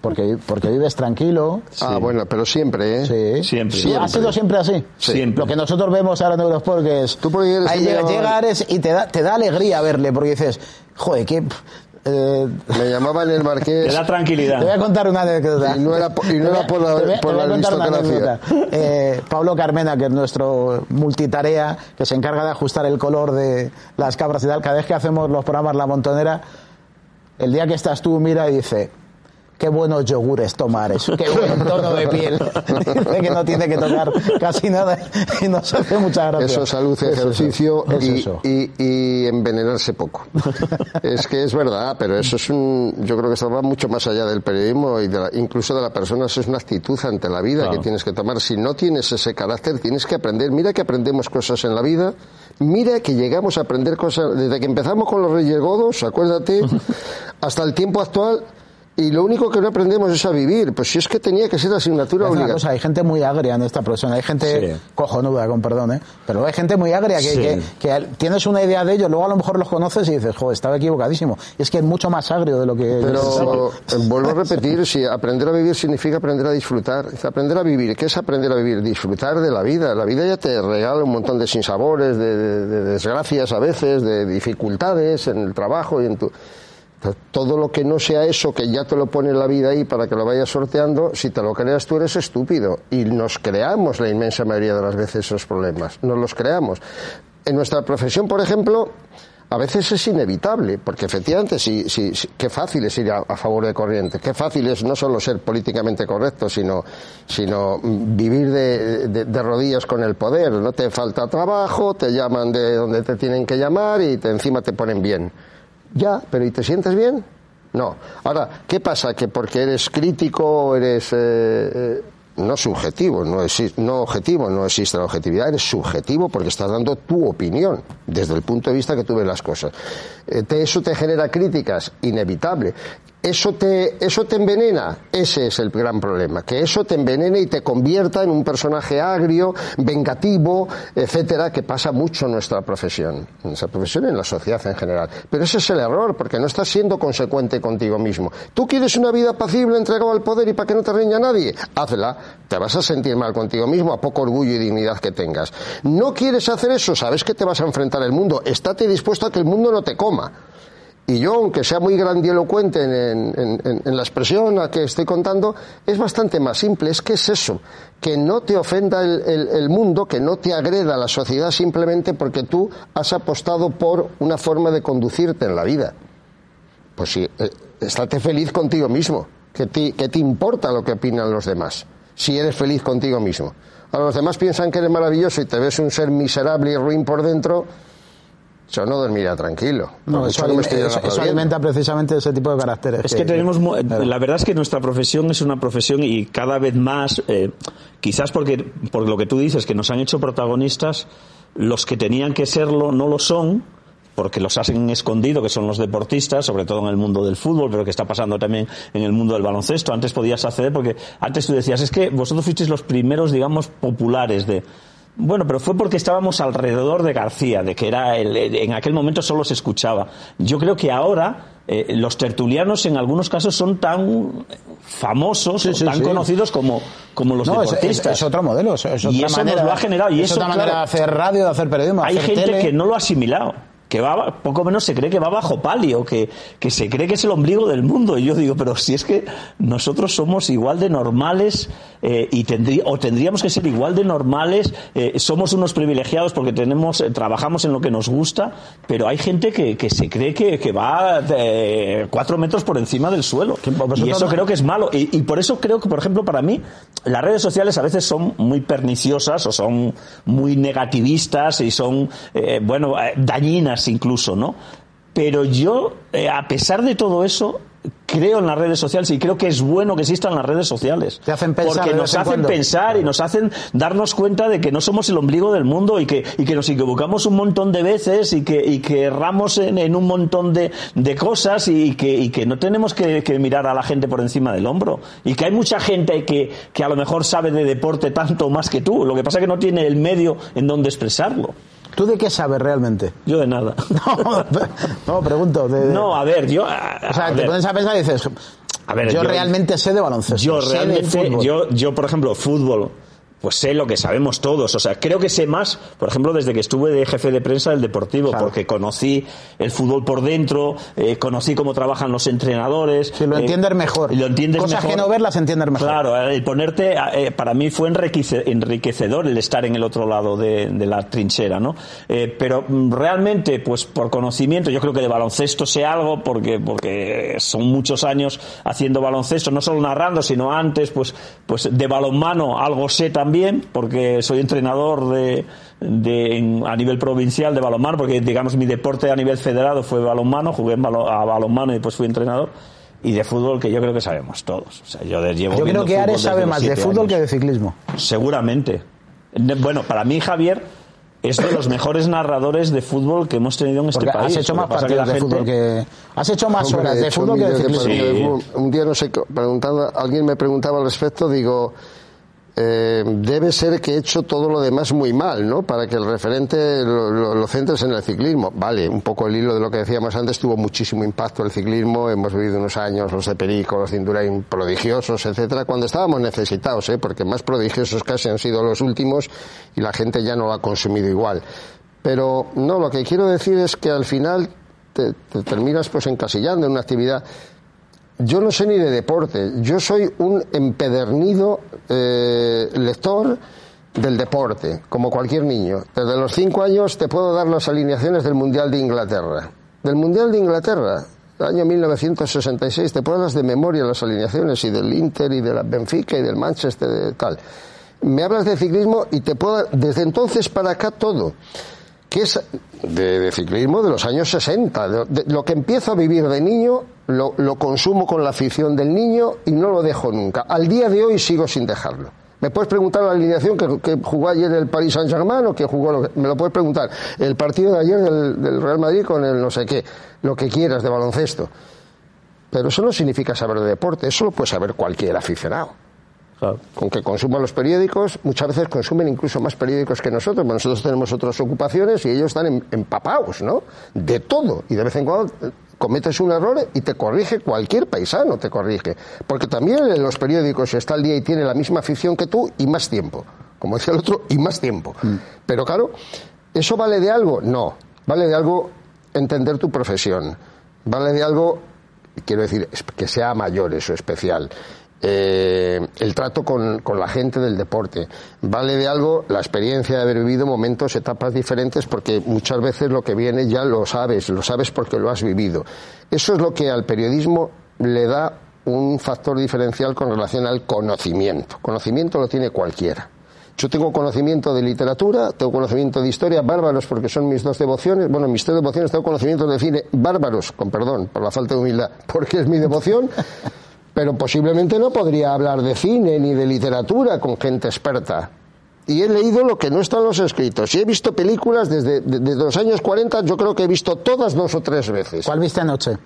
Porque, porque vives tranquilo. Ah, bueno, pero siempre, ¿eh? Sí, siempre. Ha sido siempre así. Siempre. Lo que nosotros vemos ahora en Eurosport que es... ¿Tú ahí llega, llega, Ares y te da, te da alegría verle, porque dices, joder, qué... Eh, me llamaban el marqués. Te da tranquilidad. Te voy a contar una anécdota. Y no era, y no era por la, por la aristocracia. Eh, Pablo Carmena, que es nuestro multitarea, que se encarga de ajustar el color de las cabras y tal, cada vez que hacemos los programas La Montonera, el día que estás tú mira y dice, qué buenos yogures tomar eso, qué buen tono de piel. Dice que no tiene que tocar casi nada y nos hace mucha gracia. Eso es salud, ejercicio y, y, envenenarse poco. es que es verdad, pero eso es un, yo creo que eso va mucho más allá del periodismo y de incluso de la persona, eso es una actitud ante la vida que tienes que tomar. Si no tienes ese carácter, tienes que aprender. Mira que aprendemos cosas en la vida, mira que llegamos a aprender cosas, desde que empezamos con los Reyes Godos, acuérdate, hasta el tiempo actual, y lo único que no aprendemos es a vivir. Pues si es que tenía que ser asignatura obligatoria. hay gente muy agria en esta profesión, hay gente cojonuda, con perdón, ¿eh? pero hay gente muy agria que, que, tienes una idea de ellos, luego a lo mejor los conoces y dices, joder, estaba equivocadísimo. Y es que es mucho más agrio de lo que... Pero eh, vuelvo a repetir, si aprender a vivir significa aprender a disfrutar. Aprender a vivir, ¿qué es aprender a vivir? Disfrutar de la vida. La vida ya te regala un montón de sinsabores, de desgracias a veces, de dificultades en el trabajo y en tu... Todo lo que no sea eso, que ya te lo pone la vida ahí para que lo vayas sorteando, si te lo creas tú eres estúpido. Y nos creamos la inmensa mayoría de las veces esos problemas. Nos los creamos. En nuestra profesión, por ejemplo, a veces es inevitable, porque efectivamente, si, si, qué fácil es ir a, favor de corriente, qué fácil es no solo ser políticamente correcto, sino, sino vivir de, de, rodillas con el poder. No te falta trabajo, te llaman de donde te tienen que llamar y te, encima te ponen bien. Ya, pero ¿y te sientes bien? No. Ahora, ¿qué pasa? Que porque eres crítico, eres... Eh, eh, no subjetivo, no, no objetivo, no existe la objetividad, eres subjetivo porque estás dando tu opinión desde el punto de vista que tú ves las cosas. Eh, eso te genera críticas, inevitable. Eso te, eso te envenena, ese es el gran problema, que eso te envenene y te convierta en un personaje agrio, vengativo, etcétera, que pasa mucho en nuestra profesión, en nuestra profesión y en la sociedad en general. Pero ese es el error, porque no estás siendo consecuente contigo mismo. Tú quieres una vida pacible entregado al poder y para que no te reña nadie, hazla, te vas a sentir mal contigo mismo, a poco orgullo y dignidad que tengas. No quieres hacer eso, sabes que te vas a enfrentar al mundo, estate dispuesto a que el mundo no te coma. Y yo, aunque sea muy grandilocuente en, la expresión a que estoy contando, es bastante más simple. Es que es eso, que no te ofenda el, mundo, que no te agreda la sociedad simplemente porque tú has apostado por una forma de conducirte en la vida. Pues sí, eh, estate feliz contigo mismo. ¿Qué te, te importa lo que opinan los demás? Si eres feliz contigo mismo. Ahora los demás piensan que eres maravilloso y te ves un ser miserable y ruin por dentro yo no dormiría tranquilo. No, eso, alimenta precisamente ese tipo de caracteres. Es que, tenemos, la verdad es que nuestra profesión es una profesión y cada vez más, eh, quizás porque, por lo que tú dices, que nos han hecho protagonistas, los que tenían que serlo no lo son, porque los hacen escondido, que son los deportistas, sobre todo en el mundo del fútbol, pero que está pasando también en el mundo del baloncesto. Antes podías acceder, porque antes tú decías, es que vosotros fuisteis los primeros, digamos, populares de, bueno, pero fue porque estábamos alrededor de García, de que era el, en aquel momento solo se escuchaba. Yo creo que ahora eh, los tertulianos en algunos casos son tan famosos, tan conocidos como, como los deportistas. Es, otro modelo, es, y eso nos lo ha generado. Y es otra manera de hacer radio, de hacer periodismo. Hay gente que no lo ha asimilado. Que va, poco menos se cree que va bajo palio, que, que se cree que es el ombligo del mundo. Y yo digo, pero si es que nosotros somos igual de normales eh, y tendría, o tendríamos que ser igual de normales, eh, somos unos privilegiados porque tenemos, eh, trabajamos en lo que nos gusta, pero hay gente que, que se cree que, que va cuatro metros por encima del suelo. Y eso creo que es malo. Y, y por eso creo que, por ejemplo, para mí, las redes sociales a veces son muy perniciosas o son muy negativistas y son, eh, bueno, eh, incluso, ¿no? Pero yo, eh, a pesar de todo eso, creo en las redes sociales y creo que es bueno que existan las redes sociales. Te hacen pensar Porque nos hacen cuando. pensar y nos hacen darnos cuenta de que no somos el ombligo del mundo y que, y que nos equivocamos un montón de veces y que, y que erramos en, en un montón de, de cosas y que, y que no tenemos que, que mirar a la gente por encima del hombro. Y que hay mucha gente que, que a lo mejor sabe de deporte tanto más que tú. Lo que pasa es que no tiene el medio en donde expresarlo. ¿Tú de qué sabes realmente? Yo de nada. No, no pregunto. de- de- No, a ver, yo. o sea, te ver. pones a pensar y dices, A ver, yo, yo- realmente sé de baloncesto. Yo sé de realmente, fútbol. yo, yo por ejemplo, fútbol, pues sé lo que sabemos todos. O sea, creo que sé más, por ejemplo, desde que estuve de jefe de prensa del Deportivo, Claro. porque conocí el fútbol por dentro, eh, conocí cómo trabajan los entrenadores. Sí, lo eh, entiendes mejor. Lo entiendes Cosas mejor. que no ver las entiendes mejor. Claro, el ponerte, eh, para mí fue enriquece- enriquecedor el estar en el otro lado de, de la trinchera, ¿no? Eh, pero mm, realmente, pues por conocimiento, yo creo que de baloncesto sé algo, porque, porque son muchos años haciendo baloncesto, no solo narrando, sino antes, pues, pues de balonmano algo sé también, porque soy entrenador de, de- en- a nivel provincial de balonmano, porque digamos mi deporte a nivel federado fue balonmano, jugué en balo- a balonmano y después fui entrenador. Y de fútbol que yo creo que sabemos todos. O sea, yo de- llevo Yo creo que Ares sabe más de fútbol años. que de ciclismo. Seguramente. Bueno, para mí Javier es de los mejores narradores de fútbol que hemos tenido en este Porque país. has hecho más partidos la de gente- fútbol que... Has hecho más Hombre, horas he de hecho fútbol que de de ciclismo. de Sí. fútbol. Un día, no sé, preguntando, alguien me preguntaba al respecto, digo, eh, debe ser que he hecho todo lo demás muy mal, ¿no? Para que el referente lo, lo- centres en el ciclismo. Vale, un poco el hilo de lo que decíamos antes, tuvo muchísimo impacto el ciclismo, hemos vivido unos años, los de Perico, los de Indurain, prodigiosos, etcétera, cuando estábamos necesitados, ¿eh? Porque más prodigiosos casi han sido los últimos y la gente ya no lo ha consumido igual. Pero no, lo que quiero decir es que al final te, te terminas pues encasillando en una actividad. Yo no sé ni de deporte, yo soy un empedernido eh, lector del deporte, como cualquier niño. Desde los cinco años te puedo dar las alineaciones del Mundial de Inglaterra. Del Mundial de Inglaterra, año 1966, te puedo dar de memoria las alineaciones y del Inter y de la Benfica y del Manchester y tal. Me hablas de ciclismo y te puedo desde entonces para acá todo que es de, ciclismo de los años 60. De- de- lo que empiezo a vivir de niño, lo, lo consumo con la afición del niño y no lo dejo nunca. Al día de hoy sigo sin dejarlo. Me puedes preguntar la alineación que, que jugó ayer el Paris Saint-Germain o que jugó, lo que- me lo puedes preguntar. El partido de ayer del, del Real Madrid con el no sé qué, lo que quieras de baloncesto. Pero eso no significa saber de deporte, eso lo puede saber cualquier aficionado Claro. con que consuman los periódicos, muchas veces consumen incluso más periódicos que nosotros, porque nosotros tenemos otras ocupaciones y ellos están em- empapados, ¿no? De todo. Y de vez en cuando cometes un error y te corrige cualquier paisano, te corrige. Porque también en los periódicos está al día y tiene la misma afición que tú y más tiempo. Como decía el otro, y más tiempo. Pero claro, ¿eso vale de algo? No. Vale de algo entender tu profesión. Vale de algo, quiero decir, que sea mayor eso, especial eh, el trato con, con la gente del deporte. Vale de algo la experiencia de haber vivido momentos, etapas diferentes, porque muchas veces lo que viene ya lo sabes, lo sabes porque lo has vivido. Eso es lo que al periodismo le da un factor diferencial con relación al conocimiento. Conocimiento lo tiene cualquiera. Yo tengo conocimiento de literatura, tengo conocimiento de historia, bárbaros, porque son mis dos devociones. Bueno, mis tres devociones tengo conocimiento de cine, bárbaros, con perdón, por la falta de humildad, porque es mi devoción. Pero posiblemente no podría hablar de cine ni de literatura con gente experta. Y he leído lo que no está en los escritos. Y he visto películas desde, de- desde los años 40, yo creo que he visto todas dos o tres veces. ¿Cuál viste anoche?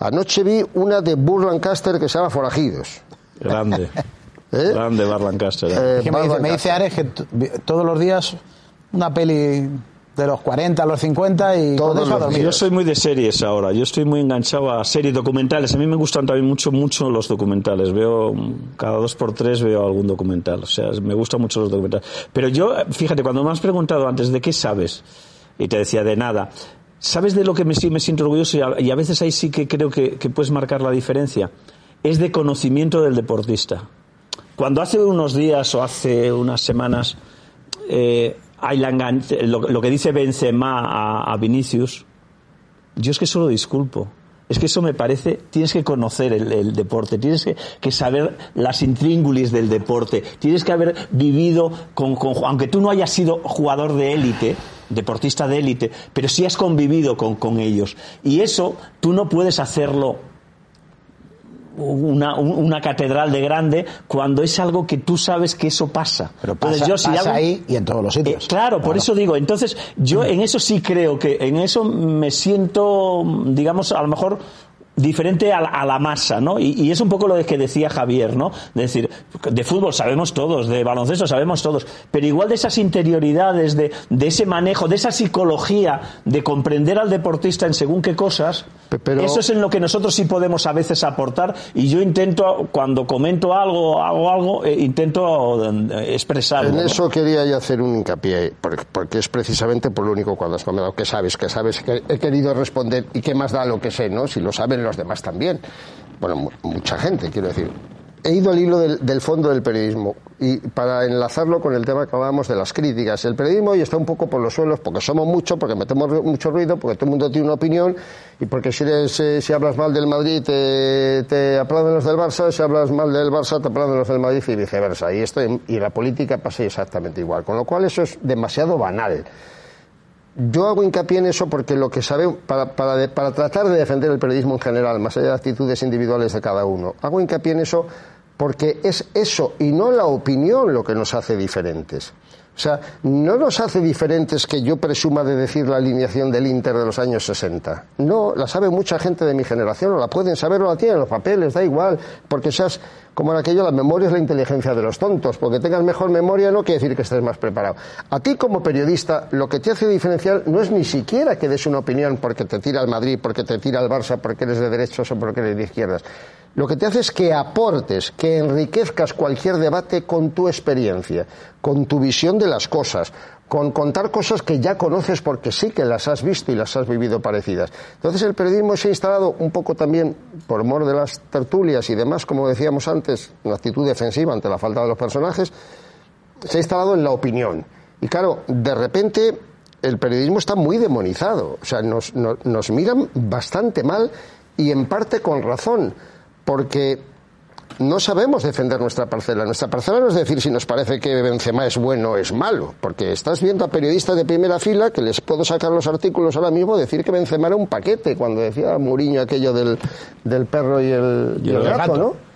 Anoche vi una de Burr Lancaster que se llama Forajidos. Grande. ¿Eh? Grande Bar Lancaster. ¿eh? Eh, Que me, dice, me dice Ares que todos los días una peli de los 40 a los 50 y Todos con eso a dormir. Yo soy muy de series ahora. Yo estoy muy enganchado a series documentales. A mí me gustan también mucho, mucho los documentales. Veo cada dos por tres veo algún documental. O sea, me gustan mucho los documentales. Pero yo, fíjate, cuando me has preguntado antes de qué sabes y te decía de nada. ¿Sabes de lo que me, siento orgulloso? Y a, y a veces ahí sí que creo que, que puedes marcar la diferencia. Es de conocimiento del deportista. Cuando hace unos días o hace unas semanas eh, lo, que dice Benzema a, a Vinicius, yo es que eso lo disculpo. Es que eso me parece, tienes que conocer el, deporte, tienes que, saber las intríngulis del deporte, tienes que haber vivido con, aunque tú no hayas sido jugador de élite, deportista de élite, pero sí has convivido con, con ellos. Y eso tú no puedes hacerlo una, un- una catedral de grande cuando es algo que tú sabes que eso pasa. Pero Entonces, pasa, yo si pasa hago- ahí y en todos los eh, sitios. claro, por eso digo, entonces yo en eso sí creo que en eso me siento, digamos, a lo mejor diferente a la, a la masa, ¿no? Y, y es un poco lo que decía Javier, ¿no? De decir, de fútbol sabemos todos, de baloncesto sabemos todos, pero igual de esas interioridades, de, de ese manejo, de esa psicología, de comprender al deportista en según qué cosas, pero- eso es en lo que nosotros sí podemos a veces aportar y yo intento, cuando comento algo, hago algo, eh, intento eh, expresarlo. En ¿no? eso quería yo hacer un hincapié, porque, porque es precisamente por lo único cuando has comentado que sabes, que sabes, que he querido responder y qué más da lo que sé, ¿no? Si lo saben los demás también. Bueno, mu- mucha gente, quiero decir. He ido al hilo del, fondo del periodismo y para enlazarlo con el tema que hablábamos de las críticas. El periodismo hoy está un poco por los suelos porque somos mucho, porque metemos mucho ruido, porque todo el mundo tiene una opinión y porque si, eres, eh, si hablas mal del Madrid te, te aplauden los del Barça, si hablas mal del Barça te aplauden los del Madrid y viceversa. Y esto y la política pasa exactamente igual. Con lo cual eso es demasiado banal. Yo hago hincapié en eso porque lo que sabe, para, para, para tratar de defender el periodismo en general, más allá de actitudes individuales de cada uno, hago hincapié en eso porque es eso y no la opinión lo que nos hace diferentes. O sea, no nos hace diferentes que yo presuma de decir la alineación del Inter de los años 60. No, la sabe mucha gente de mi generación, o la pueden saber o la tienen en los papeles, da igual, porque seas, como en aquello, la memoria es la inteligencia de los tontos, porque tengas mejor memoria no quiere decir que estés más preparado. A ti como periodista, lo que te hace diferencial no es ni siquiera que des una opinión porque te tira al Madrid, porque te tira al Barça, porque eres de derechos o porque eres de izquierdas. Lo que te hace es que aportes, que enriquezcas cualquier debate con tu experiencia, con tu visión de las cosas, con contar cosas que ya conoces porque sí que las has visto y las has vivido parecidas. Entonces el periodismo se ha instalado un poco también, por mor de las tertulias y demás, como decíamos antes, una actitud defensiva ante la falta de los personajes, se ha instalado en la opinión. Y claro, de repente el periodismo está muy demonizado. O sea, nos, nos, nos miran bastante mal y en parte con razón, porque no sabemos defender nuestra parcela. Nuestra parcela no es decir si nos parece que Benzema es bueno o es malo, porque estás viendo a periodistas de primera fila que les puedo sacar los artículos ahora mismo decir que Benzema era un paquete, cuando decía Mourinho aquello del, del perro y el, y el gato, ¿no?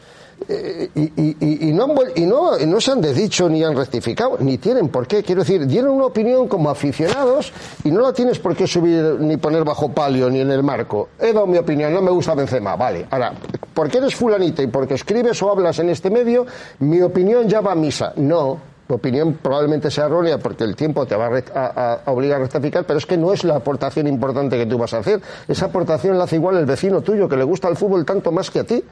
Y, y- no, han y, no, no se han desdicho ni han rectificado, ni tienen por qué. Quiero decir, dieron una opinión como aficionados y no la tienes por qué subir ni poner bajo palio ni en el marco. He dado mi opinión, no me gusta Benzema, vale. Ahora, porque eres fulanita y porque escribes o hablas en este medio, mi opinión ya va a misa. No, tu opinión probablemente sea errónea porque el tiempo te va a- a- a obligar a rectificar, pero es que no es la aportación importante que tú vas a hacer. Esa aportación la hace igual el vecino tuyo que le gusta el fútbol tanto más que a ti.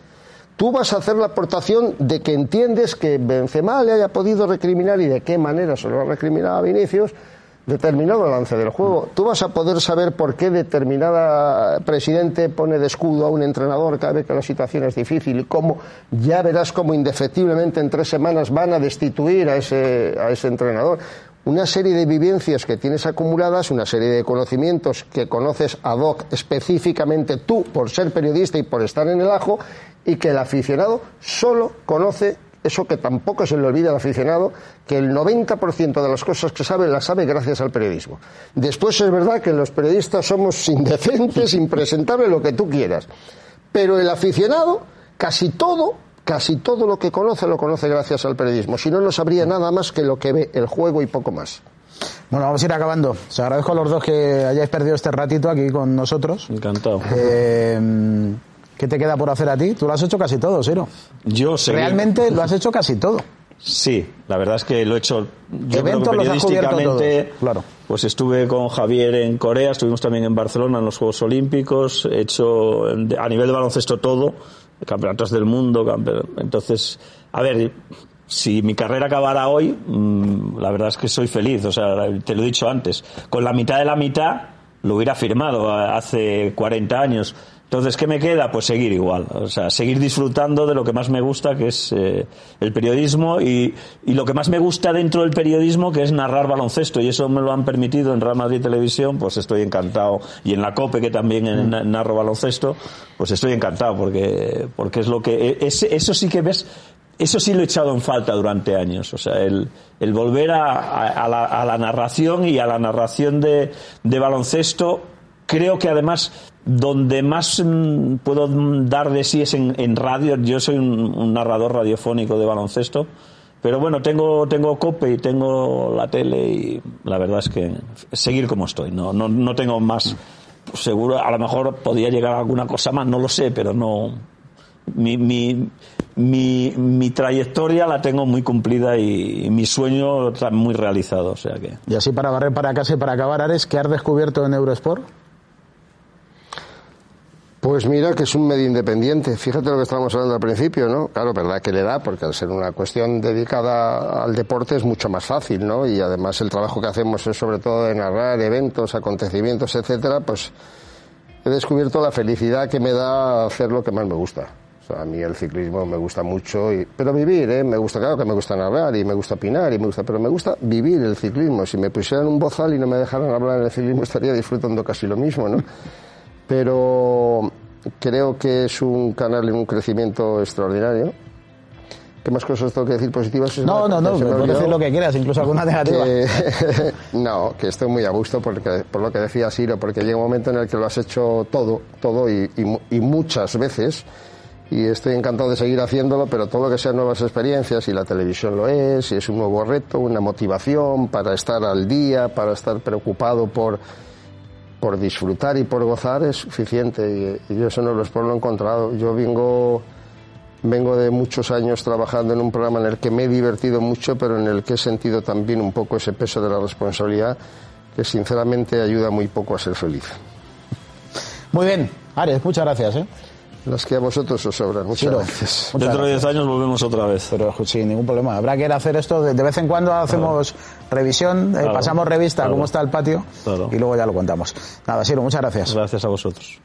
Tú vas a hacer la aportación de que entiendes que Benzema le haya podido recriminar y de qué manera se lo ha recriminado a Vinicius determinado lance del juego. Tú vas a poder saber por qué determinada presidente pone de escudo a un entrenador cada vez que la situación es difícil y cómo ya verás cómo indefectiblemente en tres semanas van a destituir a ese, a ese entrenador. Una serie de vivencias que tienes acumuladas, una serie de conocimientos que conoces ad hoc específicamente tú por ser periodista y por estar en el ajo y que el aficionado solo conoce eso que tampoco se le olvida al aficionado, que el 90% de las cosas que sabe las sabe gracias al periodismo. Después es verdad que los periodistas somos indecentes, impresentables, lo que tú quieras. Pero el aficionado, casi todo, casi todo lo que conoce lo conoce gracias al periodismo. Si no, no sabría nada más que lo que ve el juego y poco más. Bueno, vamos a ir acabando. Os agradezco a los dos que hayáis perdido este ratito aquí con nosotros. Encantado. Eh, ¿Qué te queda por hacer a ti? Tú lo has hecho casi todo, Siro. Yo sé. Realmente lo has hecho casi todo. Sí, la verdad es que lo he hecho. Yo creo que Eventos los has cubierto periodísticamente, todos, claro. pues estuve con Javier en Corea, estuvimos también en Barcelona en los Juegos Olímpicos, he hecho a nivel de baloncesto todo, campeonatos del mundo, entonces, a ver, si mi carrera acabara hoy, mm, la verdad es que soy feliz, o sea, te lo he dicho antes, con la mitad de la mitad lo hubiera firmado hace 40 años. Entonces, ¿qué me queda? Pues seguir igual. O sea, seguir disfrutando de lo que más me gusta, que es eh, el periodismo, y, y, lo que más me gusta dentro del periodismo, que es narrar baloncesto. Y eso me lo han permitido en Real Madrid Televisión, pues estoy encantado. Y en la COPE, que también mm. narro baloncesto, pues estoy encantado, porque, porque es lo que... Es, eso sí que ves eso sí lo he echado en falta durante años. O sea, el, el volver a, a, la, a, la, narración y a la narración de, de baloncesto, creo que además donde más mm, puedo dar de sí es en, radio. Yo soy un, narrador radiofónico de baloncesto. Pero bueno, tengo, tengo COPE y tengo la tele y la verdad es que seguir como estoy. No, no, no tengo más. Seguro, a lo mejor podría llegar a alguna cosa más, no lo sé, pero no. Mi, mi, mi, mi, trayectoria la tengo muy cumplida y, mi sueño muy realizado. O sea que. Y así para barrer para casa y para acabar, Ares, ¿qué has descubierto en Eurosport? Pues mira que es un medio independiente. Fíjate lo que estábamos hablando al principio, ¿no? Claro, verdad que le da, porque al ser una cuestión dedicada al deporte es mucho más fácil, ¿no? Y además el trabajo que hacemos es sobre todo de narrar eventos, acontecimientos, etcétera, pues he descubierto la felicidad que me da hacer lo que más me gusta. O sea, a mí el ciclismo me gusta mucho, y, pero vivir, ¿eh? Me gusta, claro que me gusta narrar y me gusta opinar y me gusta, pero me gusta vivir el ciclismo. Si me pusieran un bozal y no me dejaran hablar en el ciclismo estaría disfrutando casi lo mismo, ¿no? Pero creo que es un canal en un crecimiento extraordinario. ¿Qué más cosas tengo que decir positivas? No, no, no, puedes decir lo que quieras, incluso alguna negativa. Que, no, que estoy muy a gusto porque, por lo que decía Siro, porque llega un momento en el que lo has hecho todo, todo y, y, y muchas veces y estoy encantado de seguir haciéndolo, pero todo lo que sean nuevas experiencias, y la televisión lo es, y es un nuevo reto, una motivación para estar al día, para estar preocupado por por disfrutar y por gozar es suficiente y, yo eso no lo, lo he encontrado. Yo vengo, vengo de muchos años trabajando en un programa en el que me he divertido mucho, pero en el que he sentido también un poco ese peso de la responsabilidad que sinceramente ayuda muy poco a ser feliz. Muy bien, Ares, muchas gracias. ¿eh? Las que a vosotros os sobran. Muchas Chiro, gracias. muchas Dentro de gracias. 10 años volvemos otra vez. Pero sin ningún problema. Habrá que ir a hacer esto. De, de vez en cuando hacemos revisión, eh, Claro. pasamos revista, Claro. cómo está el patio Claro. y luego ya lo contamos. Nada, Siro, muchas gracias. Gracias a vosotros.